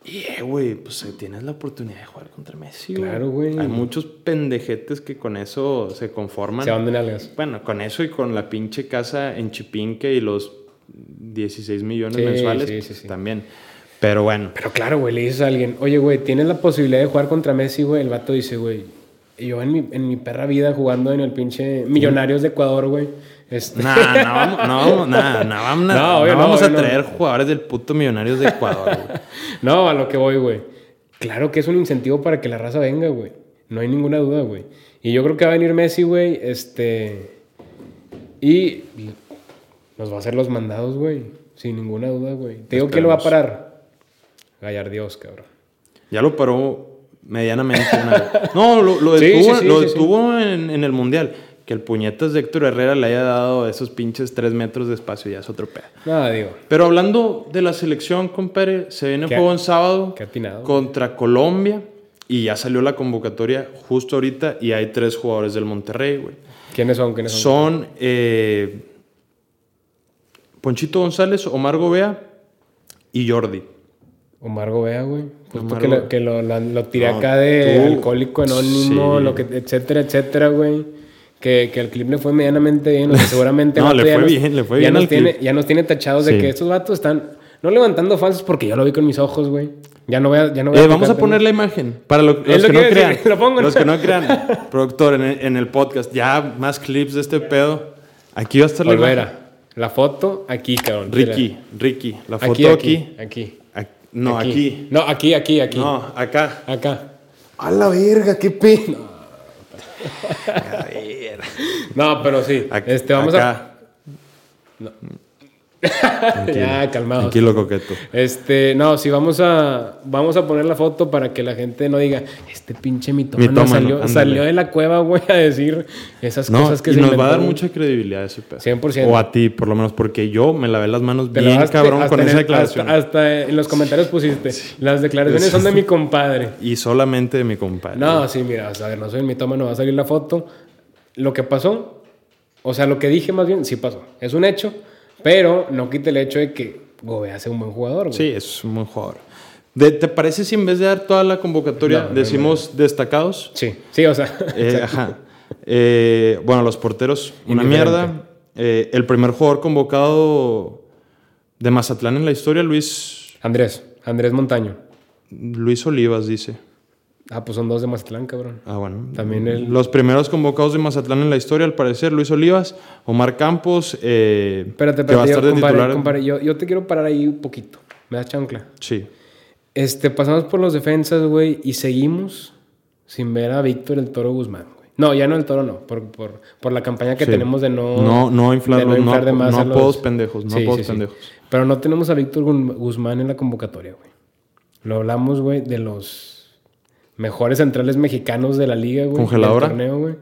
Speaker 1: Y, eh, güey, pues eh, tienes la oportunidad de jugar contra Messi.
Speaker 2: Claro, güey.
Speaker 1: Hay muchos pendejetes que con eso se conforman.
Speaker 2: Se van de nalgas.
Speaker 1: Bueno, con eso y con la pinche casa en Chipinque y los 16 millones
Speaker 2: Sí,
Speaker 1: mensuales, pues,
Speaker 2: sí, sí.
Speaker 1: también. Pero bueno.
Speaker 2: Pero claro, güey, le dices a alguien, oye, güey, tienes la posibilidad de jugar contra Messi, güey. El vato dice, güey, yo en mi, en mi perra vida jugando en el pinche Millonarios de Ecuador, güey. Este,
Speaker 1: Nah, no vamos, no vamos, nah, no vamos,
Speaker 2: No,
Speaker 1: no,
Speaker 2: obvio no,
Speaker 1: vamos a
Speaker 2: obvio no.
Speaker 1: traer jugadores del puto Millonarios de Ecuador, güey.
Speaker 2: no, a lo que voy, güey. Claro que es un incentivo para que la raza venga, güey. No hay ninguna duda, güey. Y yo creo que va a venir Messi, güey, este... Y nos va a hacer los mandados, güey. Sin ninguna duda, güey. Te digo, ¿quién lo va a parar? Gallardios, cabrón.
Speaker 1: Ya lo paró medianamente. una- No, lo, lo detuvo,
Speaker 2: sí, sí,
Speaker 1: lo
Speaker 2: sí, sí.
Speaker 1: detuvo En, en el Mundial. Que el puñetas de Héctor Herrera le haya dado esos pinches tres metros de espacio ya es otro pedo.
Speaker 2: Nada, digo.
Speaker 1: Pero hablando de la selección, compadre, se viene juego en sábado
Speaker 2: qué atinado.
Speaker 1: contra Colombia y ya salió la convocatoria justo ahorita y hay tres jugadores del Monterrey, güey.
Speaker 2: ¿Quiénes son? ¿Quiénes son?
Speaker 1: Son eh, Ponchito González, Omar Gobea y Jordi.
Speaker 2: Omar Gobea, güey. Justo
Speaker 1: Omar
Speaker 2: que,
Speaker 1: Gobea.
Speaker 2: lo, que lo, la- lo tiré
Speaker 1: No,
Speaker 2: acá de
Speaker 1: tú-
Speaker 2: alcohólico anónimo,
Speaker 1: sí.
Speaker 2: lo que, etcétera, etcétera, güey. Que, que el clip le fue medianamente bien, o sea, seguramente...
Speaker 1: No, le
Speaker 2: ya
Speaker 1: fue
Speaker 2: nos-
Speaker 1: bien, le fue
Speaker 2: ya
Speaker 1: bien
Speaker 2: nos tiene,
Speaker 1: clip.
Speaker 2: Ya nos tiene tachados de que estos vatos están... No levantando falsos porque ya lo vi con mis ojos, güey. Ya no voy a... Ya no voy
Speaker 1: Eh, vamos a poner la imagen para lo- los
Speaker 2: lo
Speaker 1: que
Speaker 2: que
Speaker 1: no
Speaker 2: a
Speaker 1: crean.
Speaker 2: decir, lo pongo,
Speaker 1: Los
Speaker 2: ¿no?
Speaker 1: que no crean. Productor, en el, en el podcast, ya más clips de este pedo. Aquí va a estar la imagen.
Speaker 2: Olvera. La foto aquí, cabrón.
Speaker 1: Ricky, Ricky. La foto
Speaker 2: Aquí,
Speaker 1: aquí.
Speaker 2: aquí. Aquí.
Speaker 1: No, aquí.
Speaker 2: No, aquí, aquí, aquí.
Speaker 1: No, acá.
Speaker 2: Acá.
Speaker 1: A la verga, qué pena.
Speaker 2: No, pero sí.
Speaker 1: Ac-
Speaker 2: Este, vamos a...
Speaker 1: acá.
Speaker 2: ya, calmado.
Speaker 1: Tranquilo, coqueto.
Speaker 2: Este, no, si vamos a vamos a poner la foto para que la gente no diga, este pinche mitómano,
Speaker 1: Mitómano,
Speaker 2: salió,
Speaker 1: ándale.
Speaker 2: salió de la cueva, güey, a decir esas
Speaker 1: No,
Speaker 2: cosas que
Speaker 1: y
Speaker 2: se
Speaker 1: nos va a dar mucha credibilidad ese pedo.
Speaker 2: 100%.
Speaker 1: O a ti, por lo menos, porque yo me lavé las manos
Speaker 2: Te
Speaker 1: bien
Speaker 2: lavaste
Speaker 1: cabrón con
Speaker 2: en
Speaker 1: esa declaración.
Speaker 2: Hasta, hasta en los comentarios pusiste, las declaraciones son de mi compadre.
Speaker 1: Y solamente de mi compadre.
Speaker 2: No, sí, mira, o sea, no soy el mitómano, va a salir la foto. Lo que pasó, o sea, lo que dije más bien, sí pasó. Es un hecho, pero no quita el hecho de que Gobea sea un buen jugador, güey.
Speaker 1: Sí, es un buen jugador. De- ¿Te parece si en vez de dar toda la convocatoria
Speaker 2: No, no,
Speaker 1: decimos destacados?
Speaker 2: Sí, sí, o sea.
Speaker 1: Eh, ajá. Eh, bueno, los porteros, una mierda. Eh, el primer jugador convocado de Mazatlán en la historia, Luis,
Speaker 2: Andrés, Andrés Montaño.
Speaker 1: Luis Olivas, dice.
Speaker 2: Ah, pues son dos de Mazatlán, cabrón.
Speaker 1: Ah, bueno.
Speaker 2: También el-
Speaker 1: Los primeros convocados de Mazatlán en la historia, al parecer, Luis Olivas, Omar Campos, eh,
Speaker 2: Espérate,
Speaker 1: que va a
Speaker 2: espérate,
Speaker 1: estar
Speaker 2: yo,
Speaker 1: de
Speaker 2: compadre,
Speaker 1: titular.
Speaker 2: compadre, yo, yo te quiero parar ahí un poquito. ¿Me das chancla?
Speaker 1: Sí.
Speaker 2: Este, pasamos por los defensas, güey, y seguimos sin ver a Víctor el Toro Guzmán, güey. No, ya no el Toro, no. Por, por, por la campaña que
Speaker 1: Sí.
Speaker 2: tenemos de no...
Speaker 1: No- no inflarlo,
Speaker 2: de inflar
Speaker 1: no-
Speaker 2: de más
Speaker 1: no
Speaker 2: a los-
Speaker 1: apodos pendejos, no apodos pendejos.
Speaker 2: Pero no tenemos a Víctor Guzmán en la convocatoria, güey. Lo hablamos, güey, de los mejores centrales mexicanos de la liga, güey.
Speaker 1: ¿Congeladora?
Speaker 2: del torneo, güey.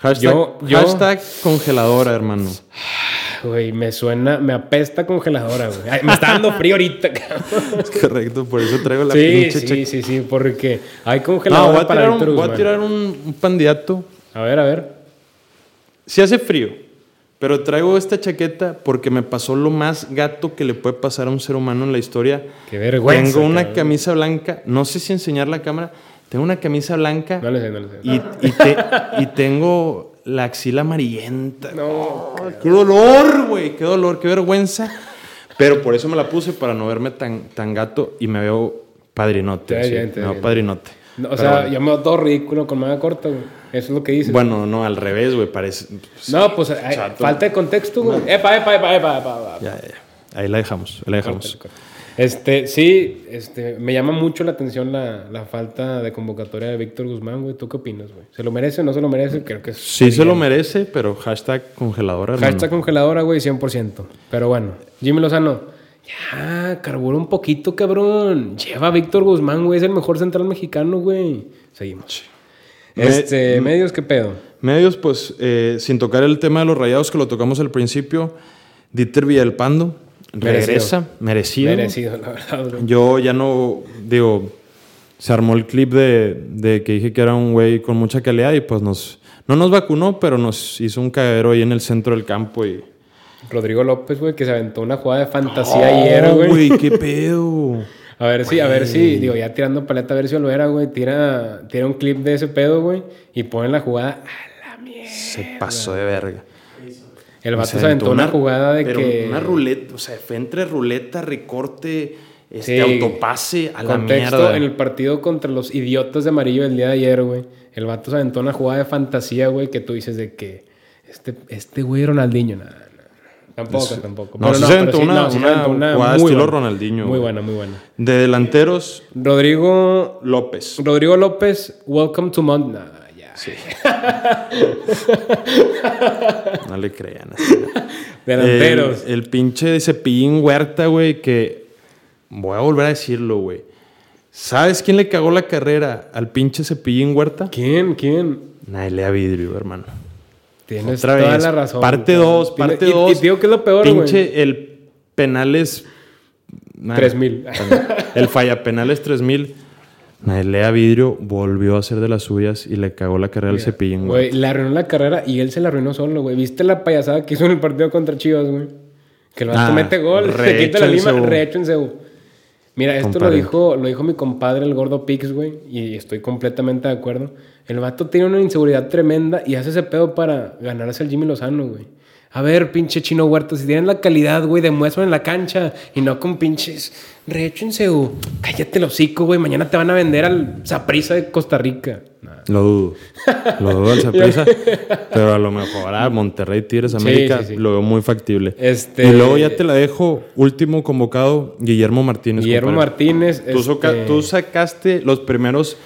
Speaker 1: Hashtag,
Speaker 2: Yo- yo-
Speaker 1: hashtag congeladora, hermano.
Speaker 2: Güey, me suena, me apesta congeladora, güey. Ay, me está dando frío ahorita, cabrón.
Speaker 1: Es correcto, por eso traigo la
Speaker 2: Sí,
Speaker 1: pinche
Speaker 2: sí,
Speaker 1: chaqueta.
Speaker 2: sí, sí, porque hay
Speaker 1: No,
Speaker 2: congeladora
Speaker 1: voy a
Speaker 2: para
Speaker 1: tirar, un, voy a tirar un, un candidato.
Speaker 2: A ver, a ver.
Speaker 1: Sí hace frío, pero traigo esta chaqueta porque me pasó lo más gato que le puede pasar a un ser humano en la historia.
Speaker 2: Qué vergüenza.
Speaker 1: Tengo una
Speaker 2: cabrón.
Speaker 1: camisa blanca, no sé si enseñar la cámara, tengo una camisa blanca
Speaker 2: No le sé, no le sé.
Speaker 1: y, y te- y tengo la axila amarillenta.
Speaker 2: No.
Speaker 1: ¡Qué dolor, güey! ¡Qué dolor! ¡Qué vergüenza! Pero por eso me la puse para no verme tan, tan gato y me veo padrinote. Así,
Speaker 2: bien, está
Speaker 1: me veo
Speaker 2: bien.
Speaker 1: padrinote.
Speaker 2: No, o
Speaker 1: Pero
Speaker 2: sea, yo me veo todo ridículo con manga corta, güey. Eso es lo que dices.
Speaker 1: Bueno, no, al revés, güey, parece...
Speaker 2: no, pues hay-
Speaker 1: chato.
Speaker 2: falta de contexto, güey. Epa, epa, epa, epa, epa, epa.
Speaker 1: Ya, ya, ya. Ahí la dejamos, ahí la dejamos.
Speaker 2: Este, sí, este, me llama mucho la atención la, la falta de convocatoria de Víctor Guzmán, güey. ¿Tú qué opinas, güey? ¿Se lo merece o no se lo merece? Creo que
Speaker 1: Sí se lo merece, pero hashtag congeladora, hermano.
Speaker 2: Hashtag congeladora, güey, 100%. Pero bueno, Jimmy Lozano, ya, carbura un poquito, cabrón. Lleva a Víctor Guzmán, güey, es el mejor central mexicano, güey. Seguimos.
Speaker 1: Me-
Speaker 2: Este, medios, ¿qué pedo?
Speaker 1: Medios, pues, eh, sin tocar el tema de los rayados que lo tocamos al principio, Dieter Villalpando. Regresa, merecido.
Speaker 2: Merecido, la verdad.
Speaker 1: Yo ya no, digo, se armó el clip de, de que dije que era un güey con mucha calidad y pues nos, no nos vacunó, pero nos hizo un cagadero ahí en el centro del campo y...
Speaker 2: Rodrigo López, güey, que se aventó una jugada de fantasía ayer,
Speaker 1: Oh,
Speaker 2: güey.
Speaker 1: qué pedo.
Speaker 2: A ver si, a ver si, digo, ya tirando paleta, a ver si Olvera, güey, tira, tira un clip de ese pedo, güey, y pone la jugada a la mierda.
Speaker 1: Se pasó de verga.
Speaker 2: El vato
Speaker 1: Se
Speaker 2: aventó una jugada de
Speaker 1: pero
Speaker 2: que...
Speaker 1: Una ruleta, o sea, fue entre ruleta, recorte, este
Speaker 2: Sí.
Speaker 1: autopase a la
Speaker 2: Contexto,
Speaker 1: mierda.
Speaker 2: en el partido contra los idiotas de amarillo el día de ayer, güey. El vato se aventó una jugada de fantasía, güey, que tú dices de que este, este güey Ronaldinho, nada. Tampoco, tampoco.
Speaker 1: no, se
Speaker 2: pero
Speaker 1: aventó una-
Speaker 2: no, sí
Speaker 1: una jugada
Speaker 2: muy
Speaker 1: estilo
Speaker 2: buena.
Speaker 1: Ronaldinho,
Speaker 2: Muy buena, muy buena.
Speaker 1: De delanteros,
Speaker 2: Rodrigo,
Speaker 1: López.
Speaker 2: Rodrigo López, welcome to Mont. Nah, ya.
Speaker 1: No le crean. así.
Speaker 2: Delanteros.
Speaker 1: El, el pinche Cepillín Huerta, güey, que voy a volver a decirlo, güey. ¿Sabes quién le cagó la carrera al pinche Cepillín Huerta?
Speaker 2: ¿Quién? ¿Quién?
Speaker 1: Nailea Vidrio, hermano.
Speaker 2: Tienes
Speaker 1: Otra
Speaker 2: toda
Speaker 1: vez.
Speaker 2: la razón.
Speaker 1: Parte
Speaker 2: cabrón.
Speaker 1: 2,
Speaker 2: Tiene-
Speaker 1: parte
Speaker 2: y-
Speaker 1: 2.
Speaker 2: Y, te digo que es lo peor, güey.
Speaker 1: Pinche, el penales. nah,
Speaker 2: 3000.
Speaker 1: El falla penales 3000. Nailea Vidrio volvió a hacer de las suyas y le cagó la carrera al Cepillín, güey.
Speaker 2: Güey, le arruinó la carrera y él se la arruinó solo, güey. ¿Viste la payasada que hizo en el partido contra Chivas, güey? Que el vato
Speaker 1: Ah,
Speaker 2: mete gol, se quita la lima, rehecho en Cebu. Mira, esto lo dijo, lo dijo mi compadre, el gordo Pix, güey, y estoy completamente de acuerdo. El vato tiene una inseguridad tremenda y hace ese pedo para ganarse al Jimmy Lozano, güey. A ver, pinche chino huerto, si tienen la calidad, güey, demuéstralo en la cancha y no con pinches rehecho en Cebu. Cállate el hocico, güey, mañana te van a vender al Saprisa de Costa Rica. Nah.
Speaker 1: Lo dudo. Lo dudo al Saprissa. pero a lo mejor a Monterrey Tigres América
Speaker 2: sí, sí.
Speaker 1: lo veo muy factible.
Speaker 2: Este-
Speaker 1: Y luego ya te la dejo. Último convocado, Guillermo Martínez.
Speaker 2: Guillermo
Speaker 1: compadre.
Speaker 2: Martínez.
Speaker 1: Tú, soca-
Speaker 2: este,
Speaker 1: tú sacaste los primeros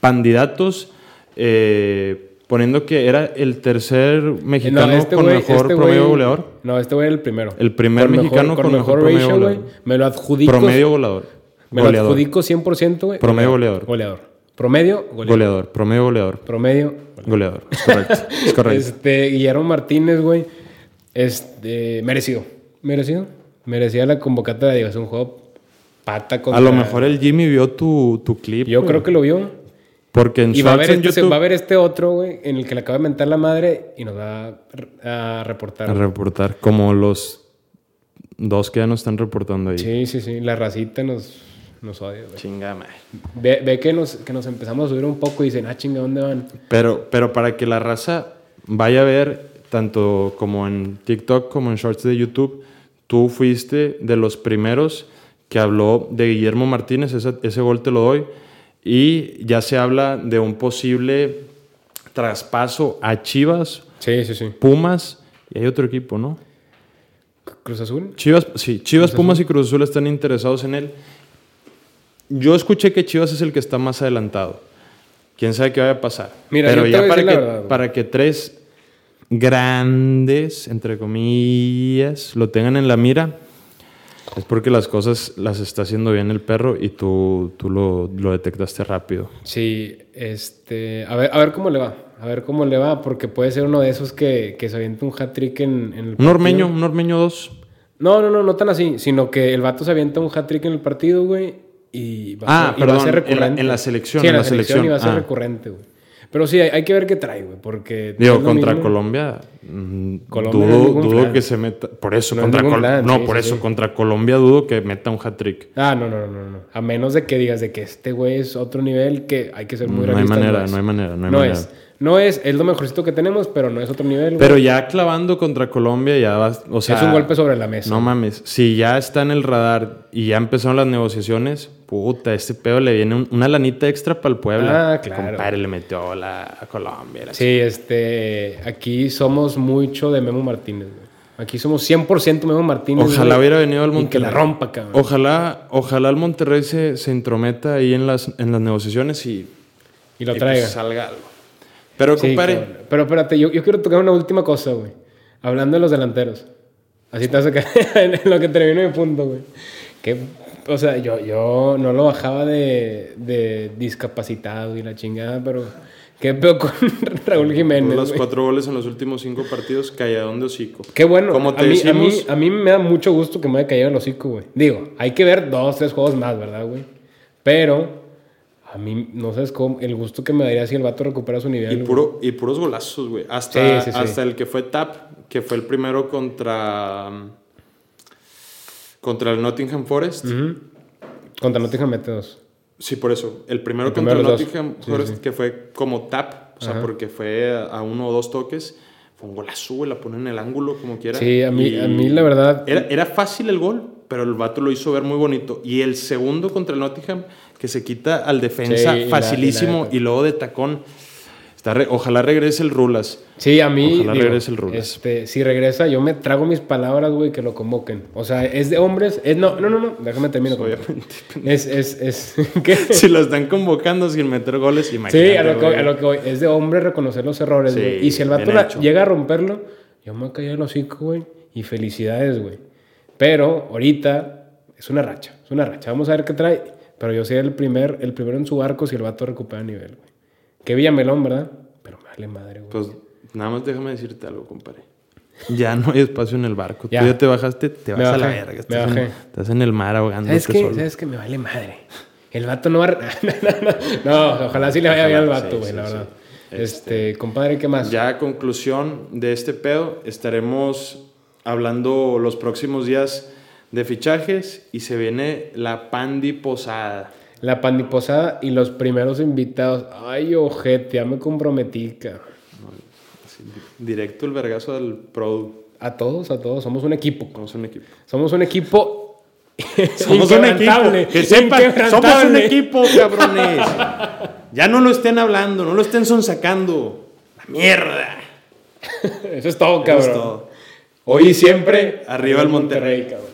Speaker 1: candidatos. eh, poniendo que era el tercer mexicano
Speaker 2: No, este
Speaker 1: con mejor
Speaker 2: este
Speaker 1: promedio goleador.
Speaker 2: No, este güey era el primero.
Speaker 1: El primer
Speaker 2: Con
Speaker 1: mexicano con mejor promedio
Speaker 2: ratio, güey.
Speaker 1: goleador.
Speaker 2: Me lo adjudico.
Speaker 1: Promedio goleador.
Speaker 2: Me lo adjudico 100%, güey.
Speaker 1: Promedio goleador.
Speaker 2: Goleador. Promedio, goleador.
Speaker 1: Goleador. Promedio goleador.
Speaker 2: Promedio,
Speaker 1: Goleador. Es correcto. Es correcto.
Speaker 2: Este, Guillermo Martínez, güey. Este, merecido. Merecido. Merecía la convocatoria. Es un juego pata contra...
Speaker 1: A lo mejor el Jimmy vio tu, tu clip.
Speaker 2: Yo creo que lo vio.
Speaker 1: Porque en
Speaker 2: Y va a,
Speaker 1: shorts
Speaker 2: haber
Speaker 1: en
Speaker 2: este,
Speaker 1: YouTube.
Speaker 2: va a haber este otro, güey, en el que le acaba de mentar la madre y nos va a, a reportar.
Speaker 1: A reportar. Como los dos que ya no están reportando ahí.
Speaker 2: Sí, sí, sí. La racita nos, nos odia, güey.
Speaker 1: Chinga madre.
Speaker 2: Ve, ve que, nos, que nos empezamos a subir un poco y dicen, ah, chinga, ¿dónde van?
Speaker 1: Pero, pero para que la raza vaya a ver, tanto como en TikTok como en Shorts de YouTube, tú fuiste de los primeros que habló de Guillermo Martínez, ese, ese gol te lo doy, y ya se habla de un posible traspaso a Chivas,
Speaker 2: Sí, sí, sí.
Speaker 1: Pumas, y hay otro equipo, ¿no?
Speaker 2: Cruz Azul.
Speaker 1: Chivas, sí, Chivas, Pumas y Cruz Azul están interesados en él. Yo escuché que Chivas es el que está más adelantado. Quién sabe qué vaya a pasar.
Speaker 2: Mira,
Speaker 1: Pero ya para que,
Speaker 2: verdad,
Speaker 1: para que tres grandes, entre comillas, lo tengan en la mira, es porque las cosas las está haciendo bien el perro y tú, tú lo, lo detectaste rápido.
Speaker 2: Sí, este. A ver, a ver cómo le va. A ver cómo le va, porque puede ser uno de esos que, que se avienta un hat-trick en, en el
Speaker 1: Un ormeño,
Speaker 2: partido.
Speaker 1: un ormeño dos.
Speaker 2: No, no, no, no tan así, sino que el vato se avienta un hat-trick en el partido, güey, y va,
Speaker 1: Ah,
Speaker 2: a va a ser
Speaker 1: en la-
Speaker 2: recurrente.
Speaker 1: en la selección,
Speaker 2: Sí, en
Speaker 1: en
Speaker 2: la, selección,
Speaker 1: selección.
Speaker 2: y va a ser
Speaker 1: Ah.
Speaker 2: recurrente, güey. Pero sí, hay, hay que ver qué trae, güey, porque...
Speaker 1: Digo, contra
Speaker 2: mismo.
Speaker 1: Colombia, mm,
Speaker 2: Colombia no
Speaker 1: dudo, que se meta. Por eso,
Speaker 2: No
Speaker 1: contra
Speaker 2: ningún
Speaker 1: Col-
Speaker 2: plan,
Speaker 1: No,
Speaker 2: sí,
Speaker 1: por
Speaker 2: sí,
Speaker 1: eso,
Speaker 2: sí.
Speaker 1: contra Colombia dudo que meta un hat-trick.
Speaker 2: Ah, no, no, no, no. A menos de que digas de que este güey es otro nivel que hay que ser muy
Speaker 1: No hay manera, no hay manera, no hay
Speaker 2: no
Speaker 1: manera.
Speaker 2: es. No es, es lo mejorcito que tenemos, pero no es otro nivel. güey.
Speaker 1: Pero ya clavando contra Colombia, ya vas. O sea,
Speaker 2: es un golpe sobre la mesa.
Speaker 1: No mames. Si ya está en el radar y ya empezaron las negociaciones, puta, este pedo le viene un- una lanita extra para el Puebla.
Speaker 2: Ah, claro.
Speaker 1: Compadre, le metió la, a Colombia. la
Speaker 2: Sí, este, aquí somos mucho de Memo Martínez. güey. Aquí somos 100% Memo Martínez.
Speaker 1: Ojalá
Speaker 2: güey,
Speaker 1: hubiera venido al
Speaker 2: y
Speaker 1: Monterrey.
Speaker 2: que la rompa, cabrón.
Speaker 1: Ojalá, ojalá el Monterrey se, se intrometa ahí en las, en las negociaciones y,
Speaker 2: y lo
Speaker 1: y,
Speaker 2: traiga.
Speaker 1: pues, salga algo. Pero,
Speaker 2: Sí,
Speaker 1: compadre,
Speaker 2: cabrón. Pero espérate, yo, yo quiero tocar una última cosa, güey. Hablando de los delanteros. Así te vas a caer en lo que termino mi punto, güey. Que, o sea, yo, yo no lo bajaba de, de discapacitado y la chingada, pero qué peor con Raúl Jiménez.
Speaker 1: los cuatro goles en los últimos cinco partidos, calladón de hocico.
Speaker 2: Qué bueno.
Speaker 1: Como te
Speaker 2: a, mí, a, mí,
Speaker 1: decimos-
Speaker 2: a mí me da mucho gusto que me haya caído el hocico, güey. Digo, hay que ver dos, tres juegos más, ¿verdad, güey? Pero a mí no sabes cómo, el gusto que me daría si el vato recupera su nivel.
Speaker 1: Y,
Speaker 2: güey.
Speaker 1: puro, y puros golazos, güey. Hasta,
Speaker 2: Sí, sí, sí.
Speaker 1: hasta el que fue Tap, que fue el primero contra. Contra el Nottingham Forest.
Speaker 2: Ujú. Contra Nottingham mete dos.
Speaker 1: Sí, por eso. El primero
Speaker 2: El
Speaker 1: contra el. Nottingham
Speaker 2: Sí,
Speaker 1: Forest,
Speaker 2: sí.
Speaker 1: que fue como Tap, o sea, porque fue a, uno o dos toques. Fue un golazo. La pone en el ángulo como quiera.
Speaker 2: Sí, a mí,
Speaker 1: Y
Speaker 2: a mí la verdad.
Speaker 1: Era, era fácil el gol, pero el vato lo hizo ver muy bonito. Y el segundo contra el Nottingham, que se quita al defensa
Speaker 2: Sí, y la-
Speaker 1: facilísimo
Speaker 2: y
Speaker 1: y, luego de tacón. Está re- ojalá regrese el Rulas.
Speaker 2: Sí, a mí.
Speaker 1: Ojalá
Speaker 2: digo,
Speaker 1: regrese el Rulas.
Speaker 2: Este, si regresa, yo me trago mis palabras, güey, que lo convoquen. O sea, es de hombres. Es, no, no, no, no. Déjame terminar.
Speaker 1: Obviamente.
Speaker 2: Es, es, es. ¿qué?
Speaker 1: si lo están convocando sin meter goles, imagínate.
Speaker 2: Sí, a lo, que, a lo que voy. Es de hombre reconocer los errores,
Speaker 1: Sí,
Speaker 2: güey. y si el vato la- llega a romperlo, yo me voy a callar el hocico, güey. Y felicidades, güey. Pero ahorita es una racha. Es una racha. Vamos a ver qué trae. Pero yo sería el, primer, el primero en su barco si el vato recupera nivel, güey. Que Villamelón, ¿verdad? Pero me vale madre, güey.
Speaker 1: Pues nada más déjame decirte algo, compadre. Ya no hay espacio en el barco.
Speaker 2: Ya.
Speaker 1: Tú ya te bajaste, te vas a la verga.
Speaker 2: me
Speaker 1: Estás, en, estás en el mar ahogándote
Speaker 2: ¿Sabes qué?
Speaker 1: solo.
Speaker 2: ¿Sabes qué? Me vale madre. El vato no va a... no, ojalá sí le vaya bien al vato,
Speaker 1: sí,
Speaker 2: güey,
Speaker 1: sí,
Speaker 2: la
Speaker 1: sí.
Speaker 2: verdad. Este, compadre, ¿qué más?
Speaker 1: Ya a conclusión de este pedo, estaremos hablando los próximos días de fichajes y se viene la Pandi Posada.
Speaker 2: La pandiposada y los primeros invitados. Ay, ojete, ya me comprometí, cabrón.
Speaker 1: Directo el vergazo del Pro.
Speaker 2: A todos, a todos. Somos un equipo.
Speaker 1: Somos un equipo.
Speaker 2: Somos un equipo.
Speaker 1: Somos un equipo. Que sepan, somos un equipo, cabrones. Ya no lo estén hablando, no lo estén sonsacando. La mierda.
Speaker 2: Eso es todo,
Speaker 1: Eso
Speaker 2: cabrón.
Speaker 1: es todo.
Speaker 2: Hoy y siempre,
Speaker 1: Arriba el Monterrey.
Speaker 2: cabrón.